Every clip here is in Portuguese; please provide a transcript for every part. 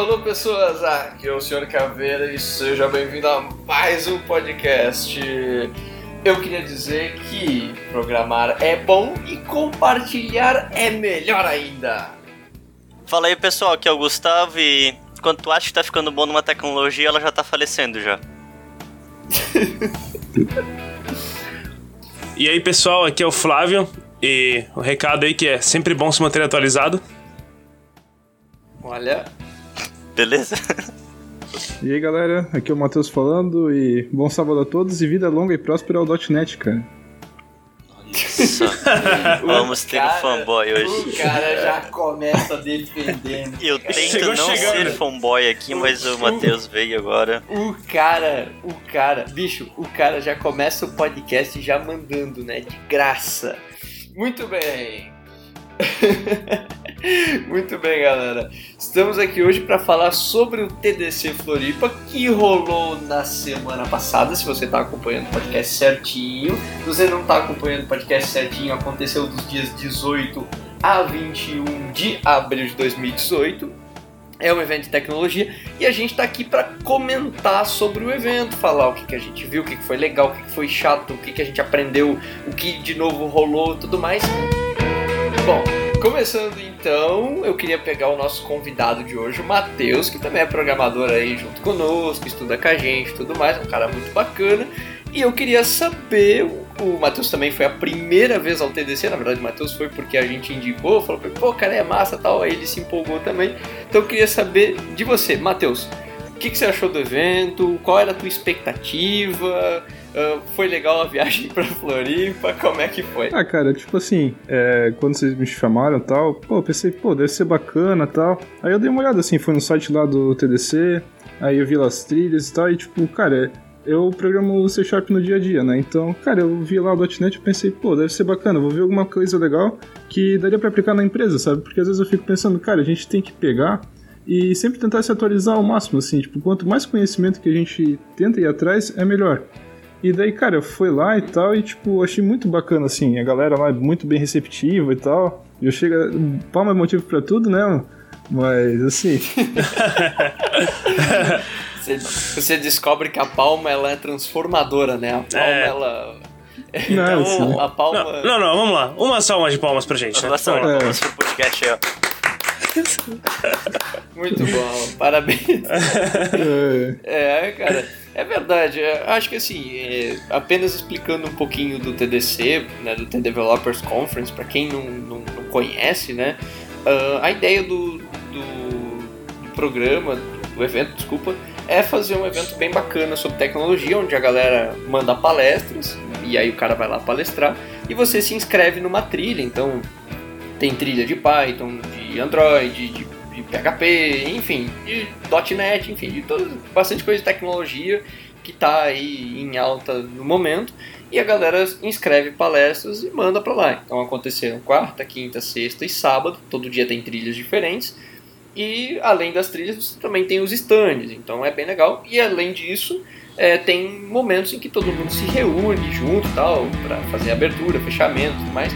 Alô, pessoas! Aqui é o Sr. Caveira e seja bem-vindo a mais um podcast. Eu queria dizer que programar é bom e compartilhar é melhor ainda. Fala aí, pessoal, aqui é o Gustavo e quando tu acha que tá ficando bom numa tecnologia, ela já tá falecendo já. E aí, pessoal, aqui é o Flávio e o recado aí que é sempre bom se manter atualizado. Olha, Beleza? E aí galera, aqui é o Matheus falando e bom sábado a todos e vida longa e próspera ao .NET, cara. Nossa, vamos ter um cara- fanboy hoje. O cara já começa defendendo. Eu tento Chegou não chegando. ser fanboy aqui, mas o Matheus veio agora. O cara, o cara, bicho, o cara já começa o podcast já mandando, né? De graça. Muito bem. Muito bem, galera. Estamos aqui hoje para falar sobre o TDC Floripa que rolou na semana passada. Se você está acompanhando o podcast certinho, se você não está acompanhando o podcast certinho, aconteceu dos dias 18 a 21 de abril de 2018. É um evento de tecnologia e a gente está aqui para comentar sobre o evento, falar o que, que a gente viu, o que, que foi legal, o que, que foi chato, o que, que a gente aprendeu, o que de novo rolou, tudo mais. Bom, começando então, eu queria pegar o nosso convidado de hoje, o Matheus, que também é programador aí junto conosco, estuda com a gente e tudo mais, um cara muito bacana. E eu queria saber, o- Matheus também foi a primeira vez ao TDC, na verdade o Matheus foi porque a gente indicou, falou, pô, cara, é massa tal, aí ele se empolgou também. Então eu queria saber de você, Matheus, o que, que você achou do evento? Qual era a tua expectativa? Ah, foi legal a viagem pra Floripa? Como é que foi? Ah, cara, tipo assim, é, quando vocês me chamaram e tal, pô, eu pensei, pô, deve ser bacana e tal. Aí eu dei uma olhada assim, fui no site lá do TDC, aí eu vi lá as trilhas e tal, e tipo, cara, eu programo C Sharp no dia a dia, né? Então, cara, eu vi lá o .NET e pensei, pô, deve ser bacana, vou ver alguma coisa legal que daria pra aplicar na empresa, sabe? Porque às vezes eu fico pensando, cara, a gente tem que pegar e sempre tentar se atualizar ao máximo, assim, tipo, quanto mais conhecimento que a gente tenta ir atrás, é melhor. E daí, cara, eu fui lá e tal, e tipo, achei muito bacana, assim, a galera lá é muito bem receptiva e tal. E eu chego. Palma é motivo pra tudo, né? Mas assim. Você, você descobre que a palma ela é transformadora, né? A palma É. ela. Não, Então, assim, a palma. Não, não, não, vamos lá. Uma salva de palmas pra gente, né? Nossa, Vamos lá. vamos pro podcast aí, ó. Muito bom, parabéns. é, É, cara, é verdade. é, acho que assim, é, apenas explicando um pouquinho do TDC, né, do The Developers Conference, para quem não, não, não conhece, né, ah, a ideia do, do, do programa, do evento, desculpa, é fazer um evento bem bacana sobre tecnologia, onde a galera manda palestras, e aí o cara vai lá palestrar, e você se inscreve numa trilha, então tem trilha de Python, de Android, de, de PHP, enfim, de .NET, enfim, de todas, bastante coisa de tecnologia que está aí em alta no momento. E a galera inscreve palestras e manda para lá. Então aconteceram quarta, quinta, sexta e sábado. Todo dia tem trilhas diferentes. E além das trilhas, você também tem os stands. Então é bem legal. E além disso, é, tem momentos em que todo mundo se reúne junto tal, para fazer abertura, fechamento e tudo mais.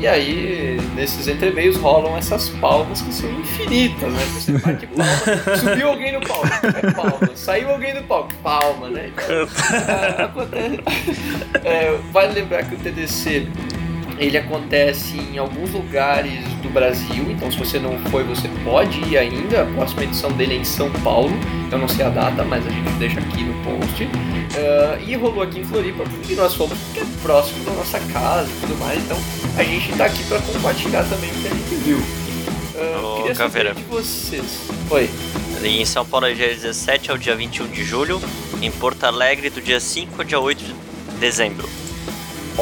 E aí, nesses entremeios rolam essas palmas que são infinitas, né? Você bate palma, subiu alguém no palco, é palma, saiu alguém do palco, palma, né? Então, acontece. É, vale lembrar que o TDC ele acontece em alguns lugares do Brasil, então se você não foi, você pode ir ainda. A próxima edição dele é em São Paulo, eu não sei a data, mas a gente deixa aqui no post. Ah, e rolou aqui em Floripa porque nós fomos porque é próximo da nossa casa e tudo mais, então a gente tá aqui para compartilhar também o que a gente viu. Ah, Ô, queria Caveira. saber de vocês. Oi. Em São Paulo é dia 17 ao dia 21 de julho. Em Porto Alegre, do dia 5 ao dia 8 de dezembro.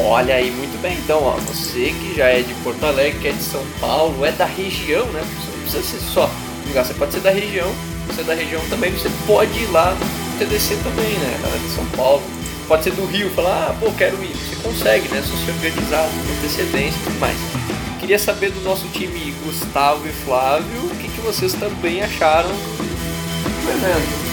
Olha aí, muito bem. Então, ó, você que já é de Porto Alegre, que é de São Paulo, é da região, né? Você não precisa ser só lugar, você pode ser da região, você é da região também, você pode ir lá no TDC também, né? Galera de São Paulo. Pode ser do Rio, falar, ah, pô, quero ir. Você consegue, né? Se você organizar com antecedência e tudo mais. Queria saber do nosso time Gustavo e Flávio, o que, que vocês também acharam do evento.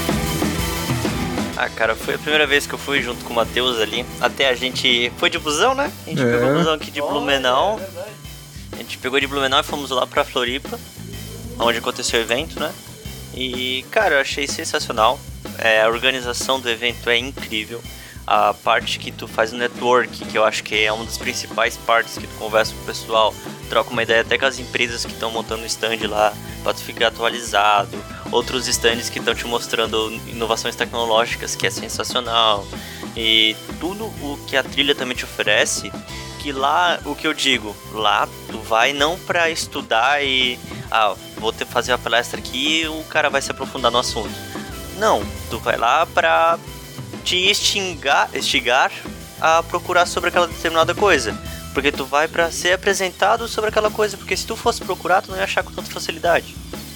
Ah, cara, foi a primeira vez que eu fui junto com o Matheus ali. Até a gente foi de busão, né? A gente É. pegou o busão aqui de Blumenau. Olha, é. A gente pegou de Blumenau e fomos lá pra Floripa, onde aconteceu o evento, né? E, cara, eu achei sensacional. É, a organização do evento é incrível. A parte que tu faz o network, que eu acho que é uma das principais partes que tu conversa com o pessoal, troca uma ideia até com as empresas que estão montando o stand lá, para tu ficar atualizado. Outros stands que estão te mostrando inovações tecnológicas, que é sensacional. E tudo o que a trilha também te oferece, que lá, o que eu digo, lá tu vai não para estudar e ah, vou ter fazer a palestra aqui e o cara vai se aprofundar no assunto. Não, tu vai lá pra te extingar, estigar a procurar sobre aquela determinada coisa. Porque tu vai para ser apresentado sobre aquela coisa, porque se tu fosse procurar, tu não ia achar com tanta facilidade,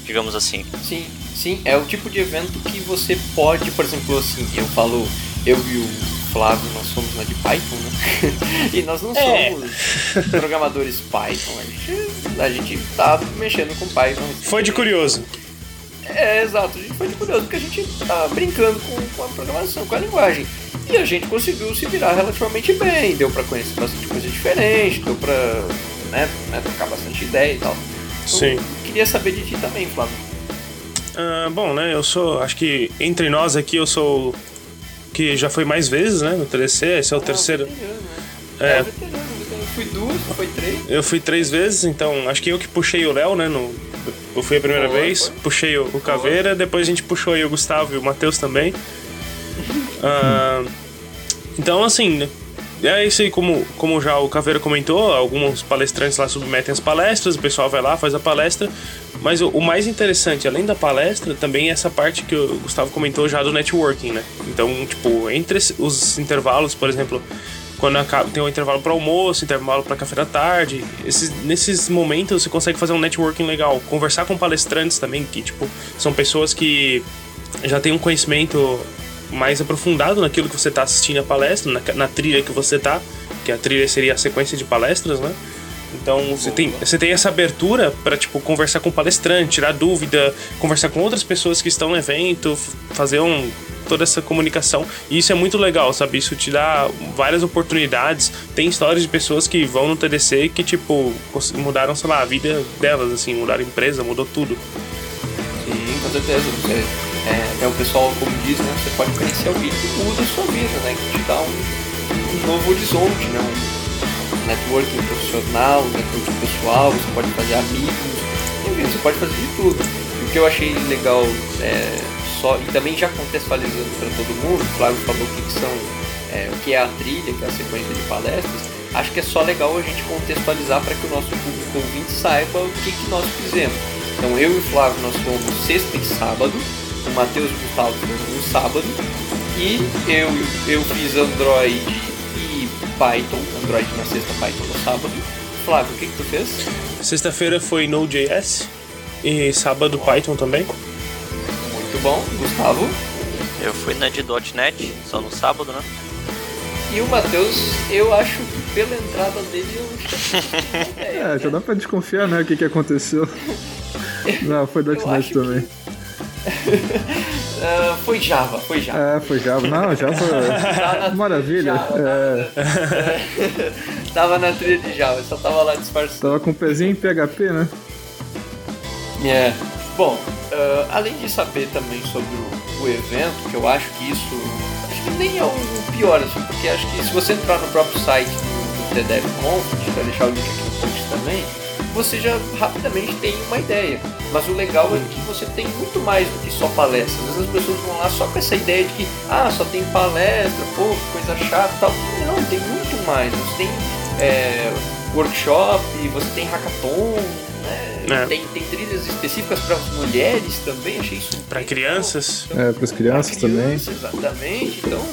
digamos assim. Sim, sim, é o tipo de evento que você pode, por exemplo, assim, eu falo, eu e o Flávio, nós somos né, de Python, né? e nós não É. somos programadores Python, a gente, a gente tá mexendo com Python. Foi de curioso. É, exato, a gente foi de curioso porque a gente tá brincando com, com a programação, com a linguagem. E a gente conseguiu se virar relativamente bem, deu pra conhecer bastante coisa diferente, deu pra né, né, trocar bastante ideia e tal. Sim. Queria saber de ti também, Flávio. Ah, bom, né? Eu sou. Acho que entre nós aqui eu sou. Que já foi mais vezes, né? No TDC, esse é o terceiro. Veterano, né? É. É, veterano, veterano. Fui duas, foi três. Eu fui três vezes, então acho que eu que puxei o Léo, né? No, eu fui a primeira vez, foi. puxei o, o Caveira, depois a gente puxou aí o Gustavo e o Matheus também. Ah, então, assim, é isso aí, como, como já o Caveira comentou, alguns palestrantes lá submetem as palestras, o pessoal vai lá, faz a palestra. Mas o, o mais interessante, além da palestra, também é essa parte que o Gustavo comentou já do networking, né? Então, tipo, entre os intervalos, por exemplo, quando acaba, tem um intervalo para almoço, intervalo para café da tarde, esses, nesses momentos você consegue fazer um networking legal, conversar com palestrantes também, que, tipo, são pessoas que já têm um conhecimento mais aprofundado naquilo que você está assistindo a palestra, na, na trilha que você tá, que a trilha seria a sequência de palestras, né? Então você tem, você tem essa abertura para tipo conversar com o palestrante, tirar dúvida, conversar com outras pessoas que estão no evento, fazer um, toda essa comunicação. E isso é muito legal, sabe? Isso te dá várias oportunidades. Tem histórias de pessoas que vão no TDC que tipo mudaram, sei lá, a vida delas, assim, mudaram a empresa, mudou tudo. Sim, com certeza. Você, é, o pessoal, como diz, né? Você pode conhecer alguém que muda a sua vida, né? Que te dá um, um novo horizonte, né? Um networking profissional, um networking pessoal, você pode fazer amigos, enfim, você pode fazer de tudo. O que eu achei legal, é, só, e também já contextualizando para todo mundo, o Flávio falou o que, que são, é, o que é a trilha, que é a sequência de palestras, acho que é só legal a gente contextualizar para que o nosso público ouvinte saiba o que, que nós fizemos. Então eu e o Flávio nós fomos sexta e sábado, o Matheus e o Gustavo no sábado, e eu, eu fiz Android e Python, Android na sexta, Python no sábado. Flávio, o que, que tu fez? Sexta-feira foi Node.js e sábado Python também. Muito bom, Gustavo. Eu fui na de .NET, só no sábado, né? E o Matheus, eu acho que pela entrada dele eu É, já dá pra desconfiar, né, o que que aconteceu. Não, foi .NET que- Ah, foi Java, foi Java. É, foi Java. Não, Java... Maravilha. É, tava na trilha de Java, só tava lá disfarçando. tava com o pezinho em PHP, né? É. Bom, ah, além de saber também sobre o, o evento, que eu acho que isso acho que nem é o pior, assim, porque acho que se você entrar no próprio site do, do TDF Conf, a gente vai deixar o link aqui no post também, você já rapidamente tem uma ideia. Mas o legal é que você tem muito mais do que só palestras. Às vezes as pessoas vão lá só com essa ideia de que, ah, só tem palestra, pô, coisa chata e tal. Não, tem muito mais. Você tem é, workshop, você tem hackathon, né? É. Tem, tem trilhas específicas para as mulheres também, achei isso. Para crianças. É, pras crianças Pra também. Exatamente. Então,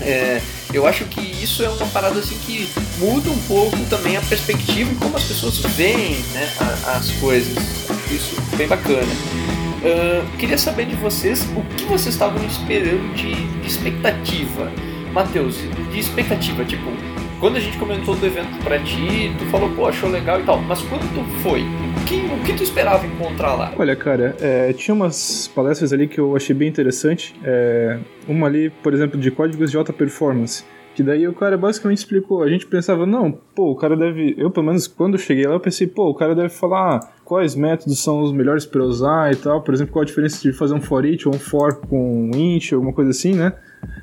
é, eu acho que isso é uma parada assim que muda um pouco também a perspectiva e como as pessoas veem né, as coisas. Isso bem bacana. Ah, queria saber de vocês o que vocês estavam esperando de, de expectativa. Matheus, de expectativa, tipo, quando a gente comentou do evento pra ti, tu falou, pô, achou legal e tal, mas quando tu foi, o que, o que tu esperava encontrar lá? Olha, cara, é, tinha umas palestras ali que eu achei bem interessante. É, uma ali, por exemplo, de códigos de alta performance, Que daí o cara basicamente explicou. A gente pensava, não, pô, o cara deve. Eu, pelo menos, quando cheguei lá, eu pensei, pô, o cara deve falar quais métodos são os melhores para usar e tal. Por exemplo, qual a diferença de fazer um for each ou um for com int, alguma coisa assim, né?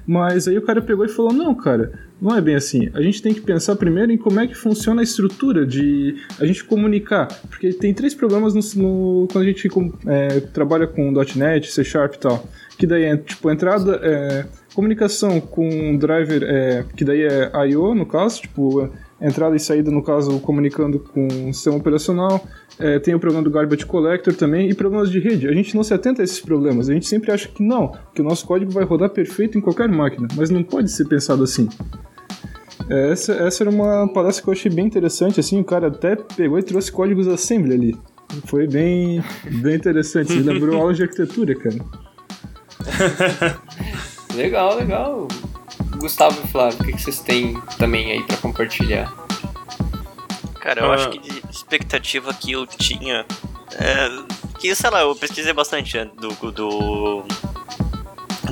Mas aí o cara pegou e falou: não, cara, não é bem assim. A gente tem que pensar primeiro em como é que funciona a estrutura de a gente comunicar. Porque tem três problemas no, no quando a gente é, trabalha com .NET, C Sharp e tal. Que daí é, tipo, entrada. É, comunicação com driver, é, que daí é I.O. no caso, tipo, entrada e saída, no caso, comunicando com o sistema operacional. É, tem o problema do Garbage Collector também e problemas de rede. A gente não se atenta a esses problemas. A gente sempre acha que não, que o nosso código vai rodar perfeito em qualquer máquina, mas não pode ser pensado assim. É, essa, essa era uma palestra que eu achei bem interessante, assim, o cara até pegou e trouxe códigos assembly ali. Foi bem, bem interessante, lembrou aula de arquitetura, cara. legal, legal. Gustavo e Flávio, o que vocês têm também aí para compartilhar? Cara, eu ah. acho que de expectativa que eu tinha. É, que, sei lá, eu pesquisei bastante do, do,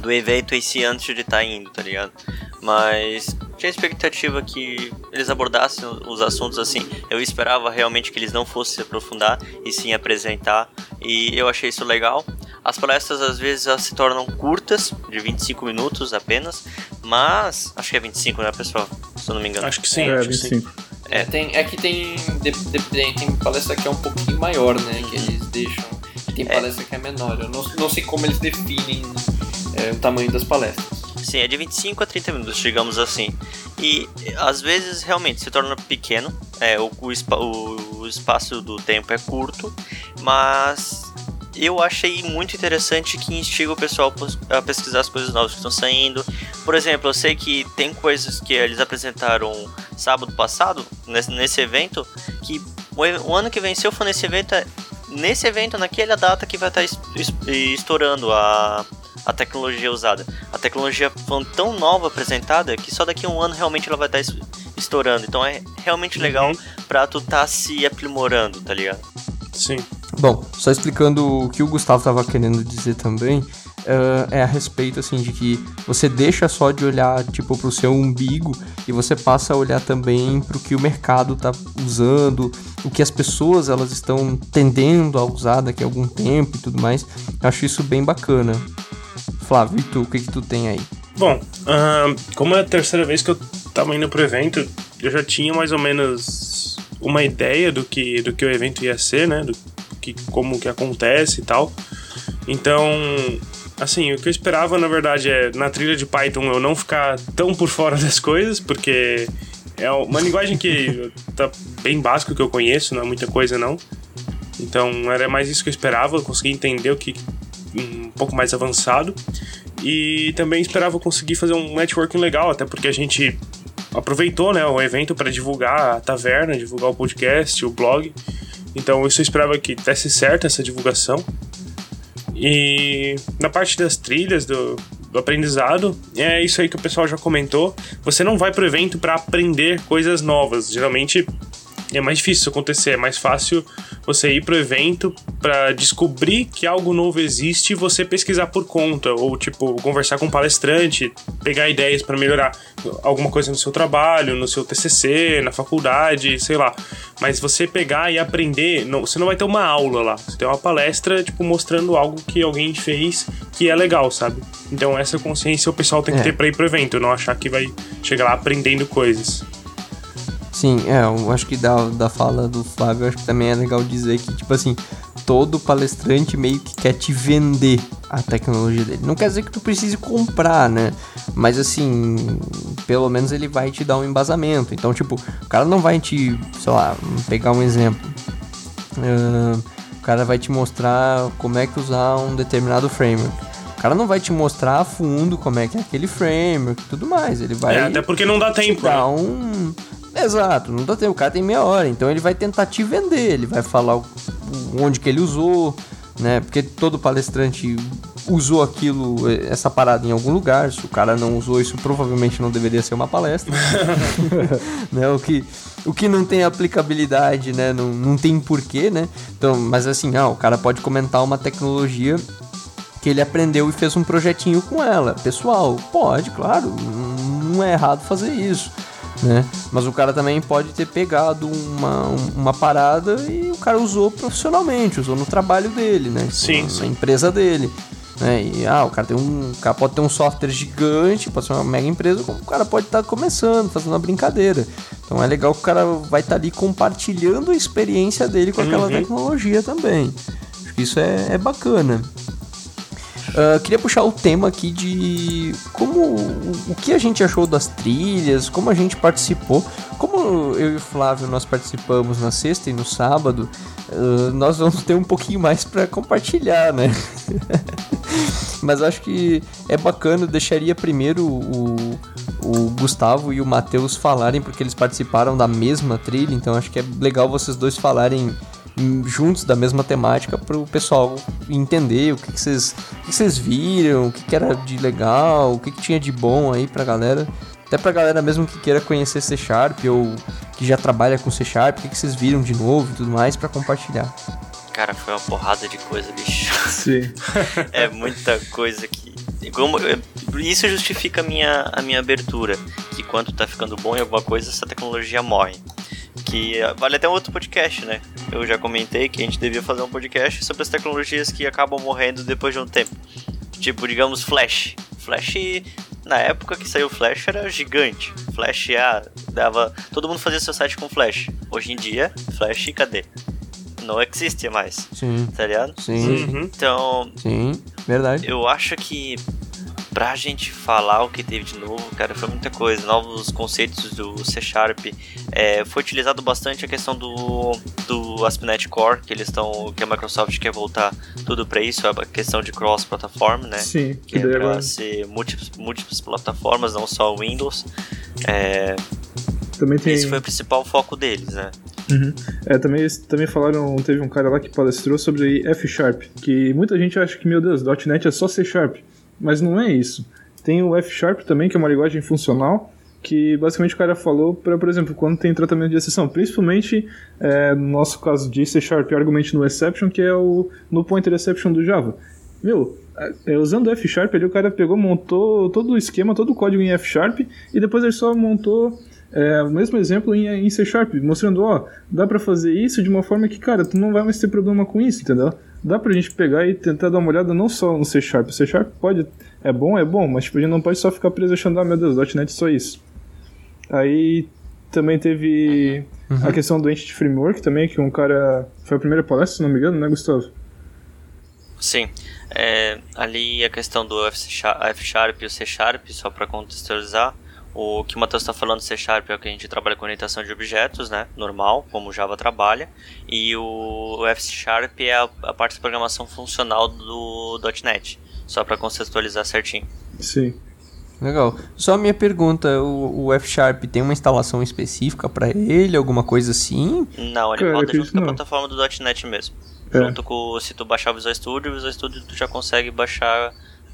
do evento esse antes de estar tá indo, tá ligado? Mas tinha expectativa que eles abordassem os assuntos assim. Eu esperava realmente que eles não fossem se aprofundar e sim apresentar. E eu achei isso legal. As palestras às vezes se tornam curtas, de 25 minutos apenas, mas acho que é 25, né, pessoal? Se eu não me engano. Acho que sim, é, acho 25. Que sim. É, tem, é que tem, de, de, tem palestra que é um pouquinho maior, né? Que eles deixam. Tem é. palestra é. que é menor. Eu não, não sei como eles definem é, o tamanho das palestras. Sim, é de 25 a 30 minutos, digamos assim. E às vezes realmente se torna pequeno, é, o, o, o espaço do tempo é curto, mas eu achei muito interessante que instiga o pessoal a pesquisar as coisas novas que estão saindo. Por exemplo, eu sei que tem coisas que eles apresentaram sábado passado, nesse, evento, que o, ano que vem, se eu for nesse evento, é nesse evento, naquela data que vai estar estourando a, a tecnologia usada. A tecnologia foi tão nova apresentada que só daqui a um ano realmente ela vai estar estourando. Então é realmente legal uhum. pra tu tá se aprimorando, tá ligado? Sim. Bom, só explicando o que o Gustavo estava querendo dizer também, uh, é a respeito assim de que você deixa só de olhar tipo pro seu umbigo e você passa a olhar também para o que o mercado está usando, o que as pessoas elas estão tendendo a usar daqui a algum tempo e tudo mais. Eu acho isso bem bacana. Flávio, e tu, o que que tu tem aí? Bom, uh, como é a terceira vez que eu tava indo pro evento, eu já tinha mais ou menos uma ideia do que, do que o evento ia ser, né? Do que, como que acontece e tal. Então, assim, o que eu esperava, na verdade, é na trilha de Python eu não ficar tão por fora das coisas, porque é uma linguagem que tá bem básica que eu conheço, não é muita coisa não. Então, era mais isso que eu esperava, eu consegui entender o que um pouco mais avançado. E também esperava conseguir fazer um networking legal, até porque a gente aproveitou né, o evento para divulgar a taverna, divulgar o podcast, o blog. Então isso eu esperava que desse certo essa divulgação. E na parte das trilhas, do, do aprendizado, é isso aí que o pessoal já comentou. Você não vai pro evento para aprender coisas novas. Geralmente é mais difícil isso acontecer, é mais fácil você ir pro evento para descobrir que algo novo existe e você pesquisar por conta, ou tipo, conversar com um palestrante, pegar ideias para melhorar alguma coisa no seu trabalho, no seu TCC, na faculdade, sei lá. Mas você pegar e aprender, não, você não vai ter uma aula lá, você tem uma palestra, tipo, mostrando algo que alguém fez que é legal, sabe? Então essa consciência o pessoal tem que é. ter para ir pro evento, não achar que vai chegar lá aprendendo coisas. Sim, é, eu acho que da, da fala do Flávio, acho que também é legal dizer que, tipo assim, todo palestrante meio que quer te vender a tecnologia dele. Não quer dizer que tu precise comprar, né? Mas assim, pelo menos ele vai te dar um embasamento. Então, tipo, o cara não vai te, sei lá, pegar um exemplo. Uh, o cara vai te mostrar como é que usar um determinado framework. O cara não vai te mostrar a fundo como é que é aquele framework e tudo mais. Ele vai. É, até porque não dá tempo. Dar né? um Exato, não dá tempo. O cara tem meia hora, então ele vai tentar te vender, ele vai falar onde que ele usou, né? Porque todo palestrante usou aquilo, essa parada em algum lugar. Se o cara não usou isso, provavelmente não deveria ser uma palestra. né? O que o que não tem aplicabilidade, né? Não, não tem porquê, né? Então, mas assim, ah, o cara pode comentar uma tecnologia que ele aprendeu e fez um projetinho com ela. Pessoal, pode, claro. não é errado fazer isso. Né? Mas o cara também pode ter pegado uma, uma parada e o cara usou profissionalmente, usou no trabalho dele, né? Sim, na, sim. na empresa dele. Né? E ah, o cara tem um. O cara pode ter um software gigante, pode ser uma mega empresa, como o cara pode estar começando, fazendo uma brincadeira. Então é legal que o cara vai estar ali compartilhando a experiência dele com aquela Uhum. tecnologia também. Acho que isso é, é bacana. Ah, queria puxar o tema aqui de como o, que a gente achou das trilhas, como a gente participou, como eu e o Flávio nós participamos na sexta e no sábado, ah, nós vamos ter um pouquinho mais para compartilhar, né? Mas acho que é bacana, eu deixaria primeiro o, o Gustavo e o Matheus falarem, porque eles participaram da mesma trilha, então acho que é legal vocês dois falarem juntos da mesma temática para o pessoal entender o que, vocês, que vocês viram, o que, que era de legal, o que, que tinha de bom aí pra galera. Até pra galera mesmo que queira conhecer C Sharp ou que já trabalha com C Sharp, o que, que vocês viram de novo e tudo mais para compartilhar. Cara, foi uma porrada de coisa, bicho. Sim. é muita coisa que. Como, isso justifica a minha, a minha abertura. Que quando tá ficando bom em alguma coisa, essa tecnologia morre. Que vale até um outro podcast, né? Eu já comentei que a gente devia fazer um podcast sobre as tecnologias que acabam morrendo depois de um tempo. Tipo, digamos, Flash. Flash, na época que saiu Flash, era gigante. Flash, ah, dava. Todo mundo fazia seu site com Flash. Hoje em dia, Flash, cadê? Não existe mais, Sim, tá ligado? sim, Uhum. Então, sim, verdade. eu acho que pra gente falar o que teve de novo, cara, foi muita coisa. Novos conceitos do C Sharp. É, foi utilizado bastante a questão do, do ASP.NET Core, que eles estão. que a Microsoft quer voltar tudo pra isso, a questão de cross-plataforma, né? Sim. Que é daí pra agora- ser múltiplas, múltiplas plataformas, não só Windows. É, Também tem. Esse foi o principal foco deles, né? Uhum. É, também, também falaram, teve um cara lá que palestrou sobre F Sharp, que muita gente acha que, meu Deus, .NET é só C Sharp, mas não é isso. Tem o F Sharp também, que é uma linguagem funcional, que basicamente o cara falou para, por exemplo, quando tem tratamento de exceção, principalmente é, no nosso caso de C Sharp, argumente no exception, que é o no pointer exception do Java. Meu, é, usando F Sharp ali, o cara pegou, montou todo o esquema, todo o código em F Sharp, e depois ele só montou é, o mesmo exemplo em, em C Sharp, mostrando, ó, dá pra fazer isso de uma forma que, cara, tu não vai mais ter problema com isso, entendeu? Dá pra gente pegar e tentar dar uma olhada não só no C Sharp. O C Sharp pode, é bom, é bom, mas tipo, a gente não pode só ficar preso achando, ah, meu Deus, .NET é só isso. Aí também teve a questão do Entity Framework também, que um cara, foi a primeira palestra, se não me engano, né, Gustavo? Sim. É, ali a questão do F Sharp, F Sharp e o C Sharp, só para contextualizar, o que o Matheus está falando do C Sharp é o que a gente trabalha com orientação de objetos, né? Normal, como o Java trabalha. E o, o F Sharp é a, a parte de programação funcional do .NET. Só para contextualizar certinho. Sim. Legal. Só a minha pergunta, o, o F Sharp tem uma instalação específica pra ele, alguma coisa assim? Não, ele Cara, roda junto com a plataforma do .NET mesmo. É. Junto com, se tu baixar o Visual Studio, o Visual Studio tu já consegue baixar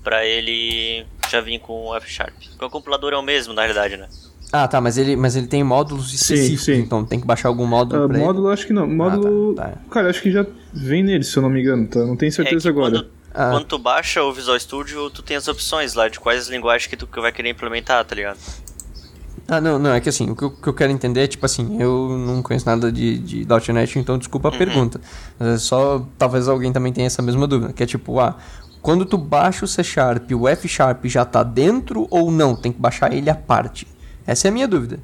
pra ele já vir com o F Sharp. Porque o compilador é o mesmo, na realidade, né? Ah, tá, mas ele, mas ele tem módulos específicos, sim. então tem que baixar algum módulo Ah, pra módulo, acho que não. Módulo. tá, tá. Cara, acho que já vem nele, se eu não me engano, tá? Não tenho certeza é agora. Quando, Ah. quando tu baixa o Visual Studio, tu tem as opções lá de quais linguagens que tu vai querer implementar, tá ligado? ele? Ah, não, não, é que assim, o que eu, que eu quero entender é, tipo assim, eu não conheço nada de, de .NET, então desculpa a pergunta. Mas é só, talvez alguém também tenha essa mesma dúvida, que é tipo, ah, quando tu baixa o C Sharp, o F Sharp já tá dentro ou não? Tem que baixar ele à parte? Essa é a minha dúvida.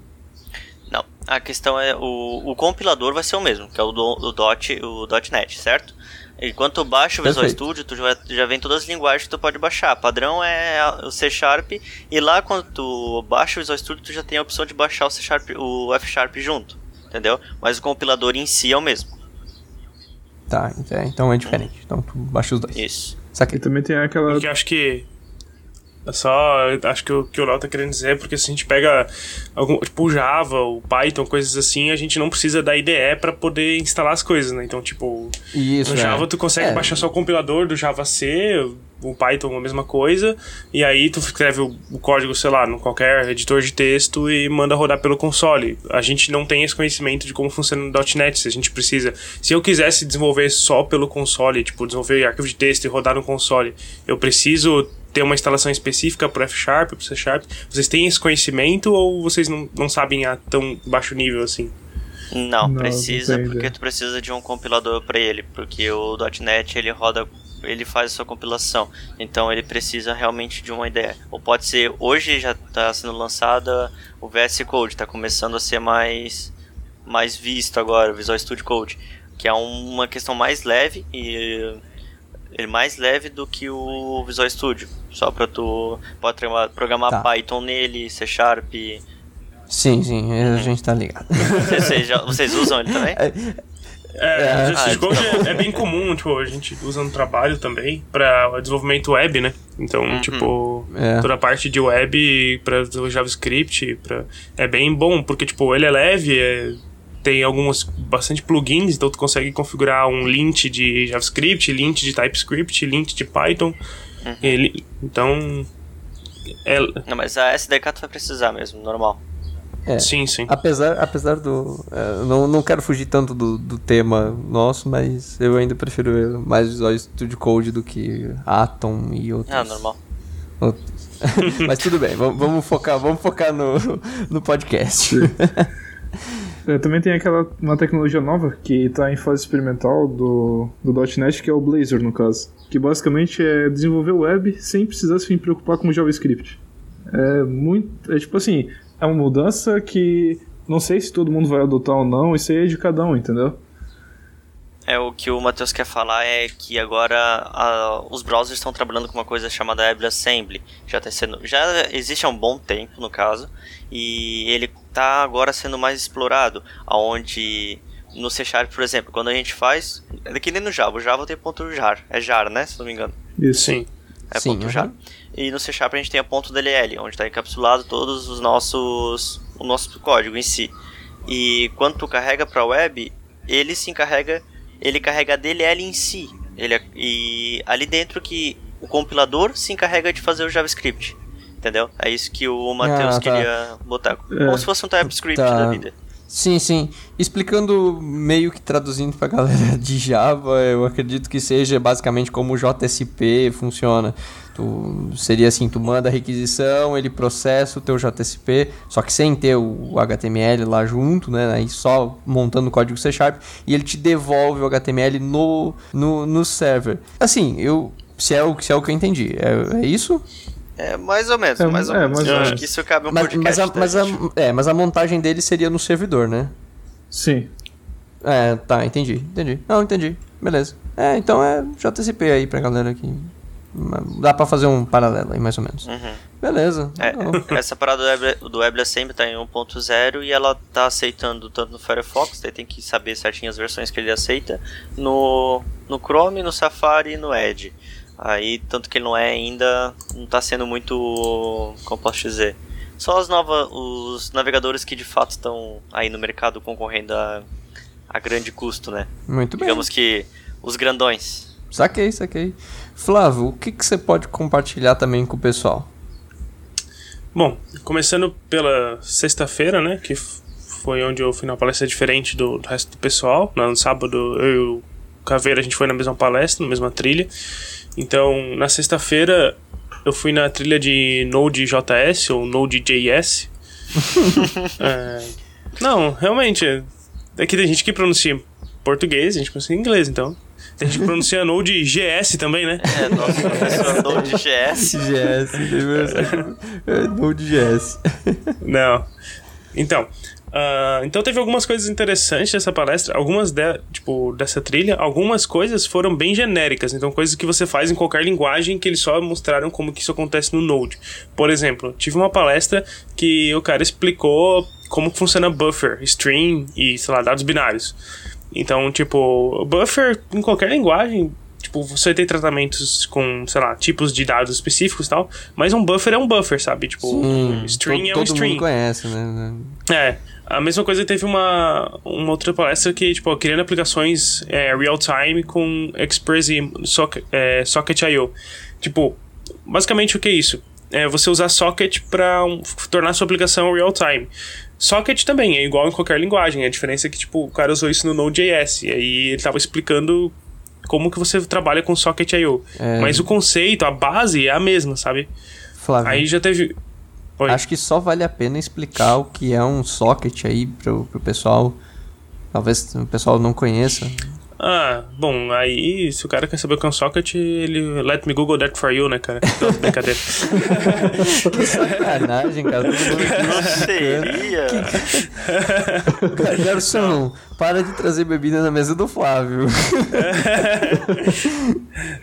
Não, a questão é o, o compilador vai ser o mesmo, que é o, do, o, dot, o .NET, certo? E quando tu baixa o Visual Perfeito. Studio, tu já, já vem todas as linguagens que tu pode baixar. Padrão é o C Sharp, e lá quando tu baixa o Visual Studio, tu já tem a opção de baixar o C Sharp, o F Sharp junto, entendeu? Mas o compilador em si é o mesmo. Tá, ent- é, então é diferente. Então tu baixa os dois. Isso. E Saquei. também tem aquela. Porque eu acho que. É só. Acho que o que o Léo tá querendo dizer é porque se a gente pega algum, tipo o Java, o Python, coisas assim, a gente não precisa da IDE pra poder instalar as coisas, né? Então, tipo, Isso, no é. Java tu consegue É. baixar só o compilador do Java C, o Python a mesma coisa, e aí tu escreve o, o código, sei lá, no qualquer editor de texto e manda rodar pelo console. A gente não tem esse conhecimento de como funciona no .NET, se a gente precisa. Se eu quisesse desenvolver só pelo console, tipo, desenvolver arquivo de texto e rodar no console, eu preciso ter uma instalação específica pro F Sharp, pro C Sharp? Vocês têm esse conhecimento ou vocês não, não sabem a tão baixo nível assim? Não, Não, precisa não porque ideia. tu precisa de um compilador para ele, porque o .NET ele roda, ele faz a sua compilação, então ele precisa realmente de uma ideia. Ou pode ser hoje já está sendo lançada o VS Code, está começando a ser mais mais visto agora, o Visual Studio Code, que é uma questão mais leve e ele mais leve do que o Visual Studio, só para tu pode programar- Tá. Python nele, C Sharp. Sim, sim, a gente tá ligado. Vocês, já- vocês usam ele também? É, o Visual Ah, Studio Code é, é bem comum, tipo, a gente usa no trabalho também para desenvolvimento web, né? Então, tipo, É. toda a parte de web para JavaScript, pra, é bem bom, porque tipo, ele é leve, é- tem alguns bastante plugins, então tu consegue configurar um lint de JavaScript, lint de TypeScript, lint de Python. Ele, então, é, Não, mas a SDK tu vai precisar mesmo, normal. É. sim, sim. Apesar, apesar do. é, não, não quero fugir tanto do, do tema nosso, mas eu ainda prefiro mais Visual Studio Code do que Atom e outros. Ah, normal. outros. mas tudo bem, vamos, vamos focar, vamos focar no, no podcast. É, também tem aquela uma tecnologia nova que está em fase experimental do, do .NET, que é o Blazor, no caso. Que basicamente é desenvolver web sem precisar se preocupar com JavaScript. É muito. É tipo assim, é uma mudança que não sei se todo mundo vai adotar ou não, isso aí é de cada um, entendeu? É o que o Matheus quer falar é que agora a- os browsers estão trabalhando com uma coisa chamada WebAssembly. Já tá sendo, já existe há um bom tempo no caso e ele está agora sendo mais explorado, aonde no C Sharp, por exemplo, quando a gente faz, é que nem no Java, o Java tem ponto jar, é jar, né, se não me engano. Isso. Sim. É Sim, ponto aham. jar. E no C Sharp a gente tem a ponto DLL, onde está encapsulado todos os nossos o nosso código em si. E quando tu carrega para web, ele se encarrega, ele carrega a DLL em si. Ele é- e ali dentro que o compilador se encarrega de fazer o JavaScript. Entendeu? É isso que o Matheus Ah, tá. queria botar. Como se fosse um TypeScript Tá. da vida. Sim, sim. Explicando meio que traduzindo pra galera de Java, eu acredito que seja basicamente como o JSP funciona. Tu, seria assim, tu manda a requisição, ele processa o teu JSP, só que sem ter o HTML lá junto, né? Aí só montando o código C Sharp e ele te devolve o HTML no, no, no server. Assim, eu. Se é, o, se é o que eu entendi. É, é isso? É mais ou menos, É, mais ou é, menos. mais Eu acho menos. que isso cabe um Mas, podcast. mas, a, tá, mas, a, é, mas a montagem dele seria no servidor, né? Sim. É, tá, entendi, entendi. Não, entendi. Beleza. É, então é JCP aí pra galera aqui. Dá pra fazer um paralelo aí, mais ou menos. Uhum. Beleza. É, Não. essa parada do, Web, do WebAssembly tá em 1.0 e ela tá aceitando tanto no Firefox, daí tem que saber certinho as versões que ele aceita, no, no Chrome, no Safari e no Edge. Aí, tanto que ele não é ainda, não tá sendo muito, como posso dizer, só as novas, os navegadores que de fato estão aí no mercado concorrendo a, a grande custo, né? Muito bem. Digamos que os grandões. Saquei, saquei. Flávio, o que, que você pode compartilhar também com o pessoal? Bom, começando pela sexta-feira, né? Que foi onde eu fui na palestra diferente do, do resto do pessoal. No sábado, eu e o Caveira, a gente foi na mesma palestra, na mesma trilha. Então, na sexta-feira, eu fui na trilha de Node.js ou Node.js. É, não, realmente, é que tem gente que pronuncia português, a gente pronuncia inglês, então. Tem gente que pronuncia Node.js também, né? É, nosso professor Node.js. GS, Node.js. Não. Então, ah, então teve algumas coisas interessantes dessa palestra, algumas de, tipo dessa trilha, algumas coisas foram bem genéricas, então coisas que você faz em qualquer linguagem que eles só mostraram como que isso acontece no Node. Por exemplo, tive uma palestra que o cara explicou como funciona buffer, stream e sei lá dados binários. Então, tipo, buffer em qualquer linguagem Tipo, você tem tratamentos com, sei lá, tipos de dados específicos e tal, mas um buffer é um buffer, sabe? Tipo, Sim, string é um todo string. mundo conhece, né? É, a mesma coisa teve uma, uma outra palestra que, tipo, criando aplicações é, real-time com Express e Socket, é, Socket.io. Tipo, basicamente o que é isso? É você usar Socket para um, tornar sua aplicação real-time. Socket também é igual em qualquer linguagem, a diferença é que, tipo, o cara usou isso no Node.js, e aí ele tava explicando como que você trabalha com Socket I.O. É. Mas o conceito, a base é a mesma, sabe? Flávio, Aí já teve. Oi. acho que só vale a pena explicar o que é um socket aí pro, pro pessoal. Talvez o pessoal não conheça. Ah, bom, aí se o cara quer saber o que é um socket, ele let me google that for you, né, cara? Não, brincadeira. Sacanagem, cara. Seria. Garçom, para de trazer bebida na mesa do Flávio.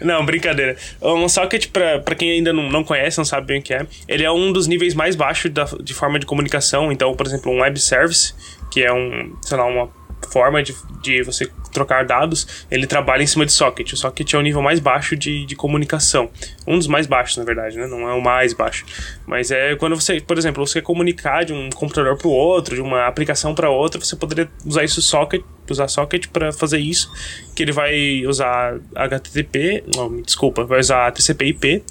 Não, brincadeira. Um socket, pra, pra quem ainda não, não conhece, não sabe bem o que é, ele é um dos níveis mais baixos da, de forma de comunicação. Então, por exemplo, um web service, que é um, sei lá, uma forma de, de você trocar dados, ele trabalha em cima de socket. O socket é o nível mais baixo de, de comunicação. Um dos mais baixos, na verdade, né? Não é o mais baixo. Mas é quando você, por exemplo, você comunicar de um computador para o outro, de uma aplicação para outra, você poderia usar isso socket, usar socket para fazer isso, que ele vai usar HTTP, não, desculpa, vai usar TCP/IP.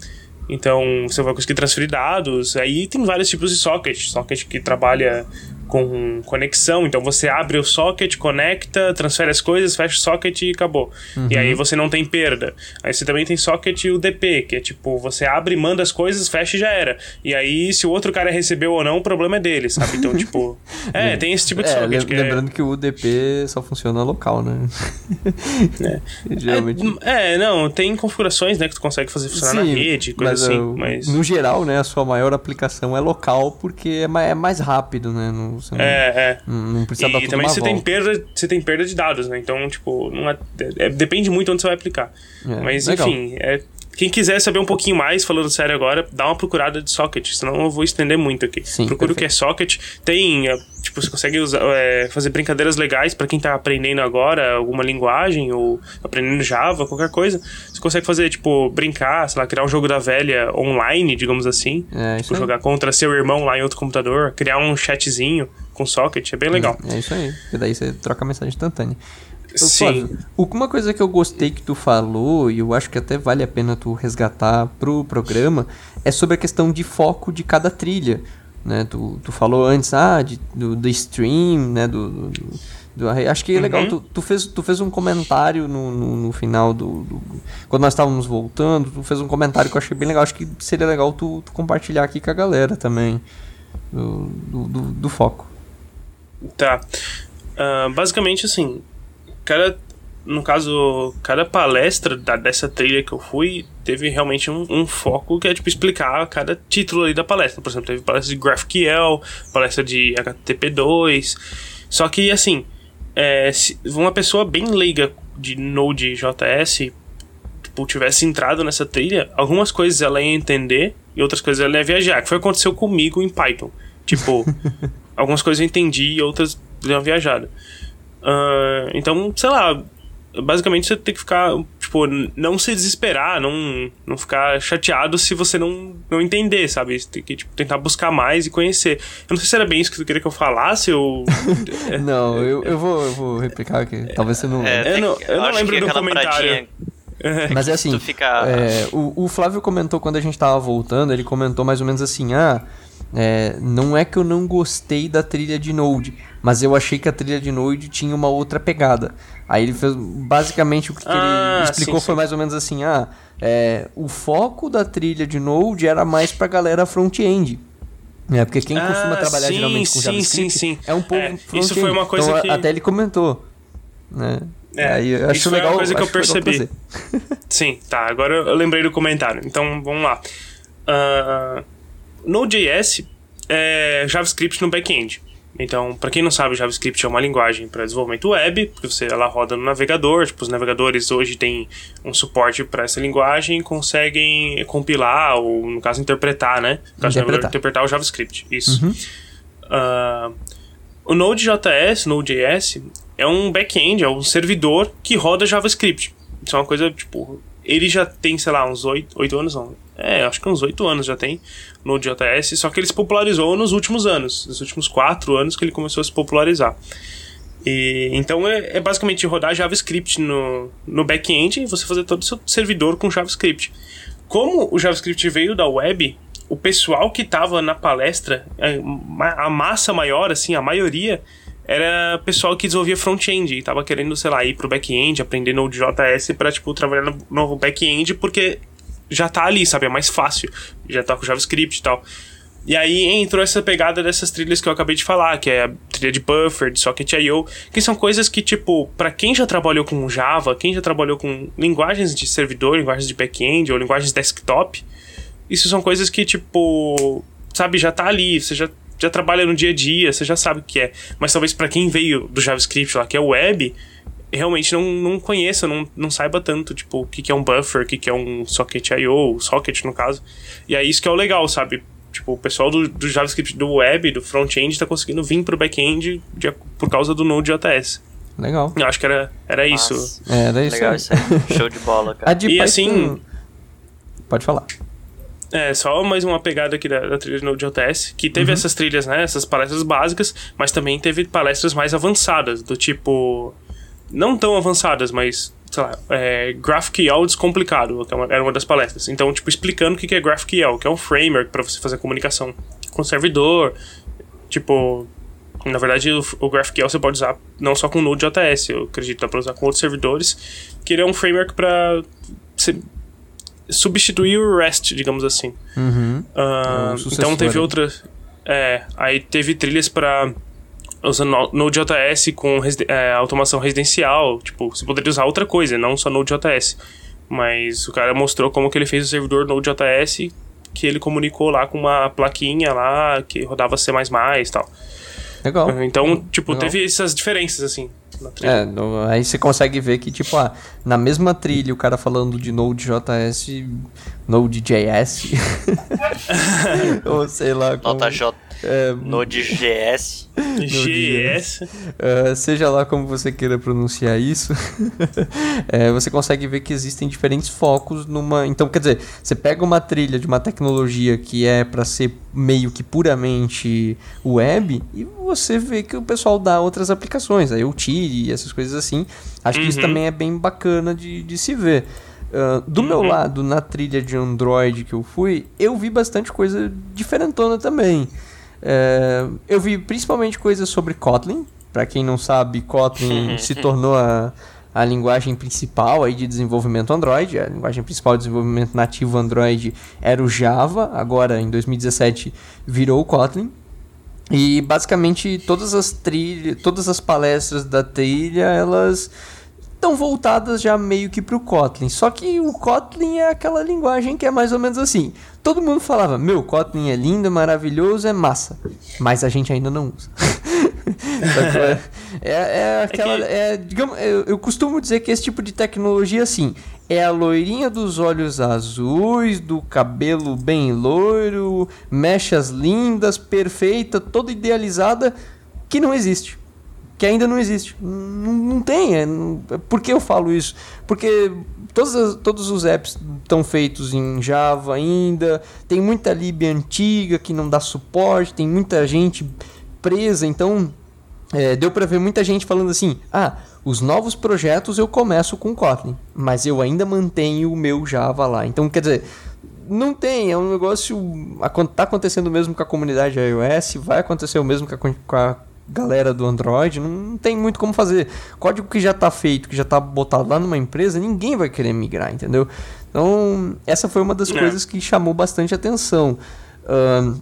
Então você vai conseguir transferir dados. Aí tem vários tipos de socket. Socket que trabalha com conexão. Então você abre o socket, conecta, transfere as coisas, fecha o socket e acabou. E aí você não tem perda. Aí você também tem socket UDP, que é tipo, você abre, manda as coisas, fecha e já era. E aí, se o outro cara recebeu ou não, o problema é dele, sabe? Então, tipo. É, tem esse tipo de É, socket. que é- lembrando que o UDP só funciona local, né? Geralmente. É, é, não, tem configurações, né, que tu consegue fazer funcionar na rede, coisa mas, assim, uh, mas... No geral, né, a sua maior aplicação é local porque é mais, é mais rápido, né? Você não, É, é. não- não precisa dar E também você tem volta. perda, você tem perda de dados, né? Então, tipo, não é- é- depende muito onde você vai aplicar. É, Mas legal. enfim, é, quem quiser saber um pouquinho mais, falando sério agora, dá uma procurada de socket, senão eu vou estender muito aqui. Sim, Procura o que é socket. Tem, é, tipo, você consegue usar, é, fazer brincadeiras legais pra quem tá aprendendo agora alguma linguagem ou aprendendo Java, qualquer coisa. Você consegue fazer, tipo, brincar, sei lá, criar um jogo da velha online, digamos assim. É, isso Tipo, jogar contra seu irmão lá em outro computador, criar um chatzinho com socket, é bem legal. É isso aí. Porque daí você troca mensagem instantânea. Sim. Flávio, uma coisa que eu gostei que tu falou, e eu acho que até vale a pena tu resgatar pro programa, é sobre a questão de foco de cada trilha. Né? Tu, tu falou antes, ah, de, do, do stream, né? Do, do- do- acho que é legal, Uhum. tu, tu, fez, tu fez um comentário no, no, no final do, do- Quando nós estávamos voltando, tu fez um comentário que eu achei bem legal. Acho que seria legal tu, tu compartilhar aqui com a galera também. Do, do, do, foco. Tá. Ah, basicamente, assim, cada. No caso, cada palestra da, dessa trilha que eu fui teve realmente um, um foco que é tipo explicar cada título ali da palestra. Por exemplo, teve palestra de GraphQL, palestra de HTTP2. Só que, assim, é, se uma pessoa bem leiga de Node.js tipo, tivesse entrado nessa trilha, algumas coisas ela ia entender e outras coisas ela ia viajar. Que foi o que aconteceu comigo em Python. Tipo, algumas coisas eu entendi e outras deu uma viajada. Ah, então, sei lá, basicamente você tem que ficar, tipo, não se desesperar, não, não ficar chateado se você não, não entender, sabe? Você tem que tipo, tentar buscar mais e conhecer. Eu não sei se era bem isso que tu queria que eu falasse ou. Não, eu, eu, vou, eu vou replicar aqui. Talvez você não. É, Eu não- eu não lembro do comentário. paradinha Mas é assim, fica- é, o, o Flávio comentou quando a gente tava voltando, ele comentou mais ou menos assim, ah, é, não é que eu não gostei da trilha de Node, mas eu achei que a trilha de Node tinha uma outra pegada. Aí ele fez, basicamente o que, Ah, ele explicou sim, foi sim. mais ou menos assim, ah, é, o foco da trilha de Node era mais pra galera front-end. É, porque quem Ah, costuma trabalhar sim, geralmente com sim, JavaScript sim, sim. é um pouco É, isso foi uma coisa então, que- até ele comentou, né? É, Aí eu acho foi uma legal, coisa que eu legal percebi. Sim, tá. Agora eu lembrei do comentário. Então vamos lá. Ah, Node.js é JavaScript no back-end. Então, para quem não sabe, JavaScript é uma linguagem para desenvolvimento web, porque você ela roda no navegador. Tipo, os navegadores hoje têm um suporte para essa linguagem e conseguem compilar ou, no caso, interpretar, né? No caso Interpretar. interpretar o JavaScript. Isso. Ah, o Node.js, Node.js, é um back-end, é um servidor que roda JavaScript. Isso é uma coisa, tipo, ele já tem, sei lá, uns 8, 8 anos, não. É, acho que uns 8 anos já tem Node.js, só que ele se popularizou nos últimos anos, nos últimos 4 anos que ele começou a se popularizar. E, então é, é basicamente rodar JavaScript no, no back-end e você fazer todo o seu servidor com JavaScript. Como o JavaScript veio da web, o pessoal que estava na palestra, é, a massa maior, assim, a maioria, era pessoal que desenvolvia front-end e tava querendo, sei lá, ir pro back-end, aprender Node.js pra, tipo, trabalhar no, no back-end porque já tá ali, sabe? É mais fácil. Já tá com JavaScript e tal. E aí entrou essa pegada dessas trilhas que eu acabei de falar, que é a trilha de buffer, de socket.io, que são coisas que, tipo, para quem já trabalhou com Java, quem já trabalhou com linguagens de servidor, linguagens de back-end ou linguagens desktop, isso são coisas que, tipo, sabe, já tá ali, você já, já trabalha no dia a dia, você já sabe o que é. Mas talvez para quem veio do JavaScript lá, que é o web, realmente não, não conheça, não, não saiba tanto, tipo, o que, que é um buffer, o que, que é um socket.io, socket no caso. E é isso que é o legal, sabe? Tipo, o pessoal do, do JavaScript do web, do front-end, tá conseguindo vir pro back-end por causa do Node.js. Legal. Eu acho que era, era isso. É, era isso. Legal isso aí. Show de bola, cara. A de E Python- assim- Pode falar. É, só mais uma pegada aqui da, da trilha de Node.js, que teve essas trilhas, né, essas palestras básicas, mas também teve palestras mais avançadas, do tipo... Não tão avançadas, mas, sei lá, é, GraphQL descomplicado, que é uma- era uma das palestras. Então, tipo, explicando o que é GraphQL, que é um framework para você fazer comunicação com o servidor, tipo... Na verdade, o, o GraphQL você pode usar não só com Node.js, eu acredito que dá pra usar com outros servidores, que ele é um framework para substituir o REST, digamos assim. Uhum. Sucessor, então teve outras. É, aí teve trilhas para usando No- Node.js com é, automação residencial. Tipo, você poderia usar outra coisa, não só Node.js. Mas o cara mostrou como que ele fez o servidor Node.js que ele comunicou lá com uma plaquinha lá que rodava C++ e tal. Legal. Então, tipo, Legal. teve essas diferenças, assim, na trilha. É, no- aí você consegue ver que, tipo, ah, na mesma trilha, o cara falando de Node.js, Node.js, ou sei lá como... Nota J. É, Node.js. GS. Uh, seja lá como você queira pronunciar isso, é, você consegue ver que existem diferentes focos numa. Então, quer dizer, você pega uma trilha de uma tecnologia que é para ser meio que puramente web e você vê que o pessoal dá outras aplicações, aí o Tire e essas coisas assim. Acho que isso Uhum. também é bem bacana de, de se ver. Uh, do meu Uhum. lado, na trilha de Android que eu fui, eu vi bastante coisa diferentona também. É, eu vi principalmente coisas sobre Kotlin. Para quem não sabe, Kotlin se tornou a, a linguagem principal aí de desenvolvimento Android. A linguagem principal de desenvolvimento nativo Android era o Java. Agora, em 2017, virou o Kotlin. E basicamente todas as trilhas, todas as palestras da trilha, elas estão voltadas já meio que pro Kotlin. Só que o Kotlin é aquela linguagem que é mais ou menos assim. Todo mundo falava, meu, Kotlin é lindo, é maravilhoso, é massa. Mas a gente ainda não usa. Sacou? é, é, é aquela. que- é, digamos, eu, eu costumo dizer que esse tipo de tecnologia, assim, é a loirinha dos olhos azuis, do cabelo bem loiro, mechas lindas, perfeita, toda idealizada, que não existe que ainda não existe. Não, não tem. É, não- por que eu falo isso? Porque todas as- todos os apps estão feitos em Java ainda, tem muita lib antiga que não dá suporte, tem muita gente presa, então é, deu pra ver muita gente falando assim: ah, os novos projetos eu começo com Kotlin, mas eu ainda mantenho o meu Java lá. Então, quer dizer. Não tem, é um negócio. Tá acontecendo o mesmo com a comunidade iOS, vai acontecer o mesmo com a, com a galera do Android, não, tem muito como fazer. Código que já tá feito, que já tá botado lá numa empresa, ninguém vai querer migrar, entendeu? Então, essa foi uma das É. coisas que chamou bastante atenção. Ahn,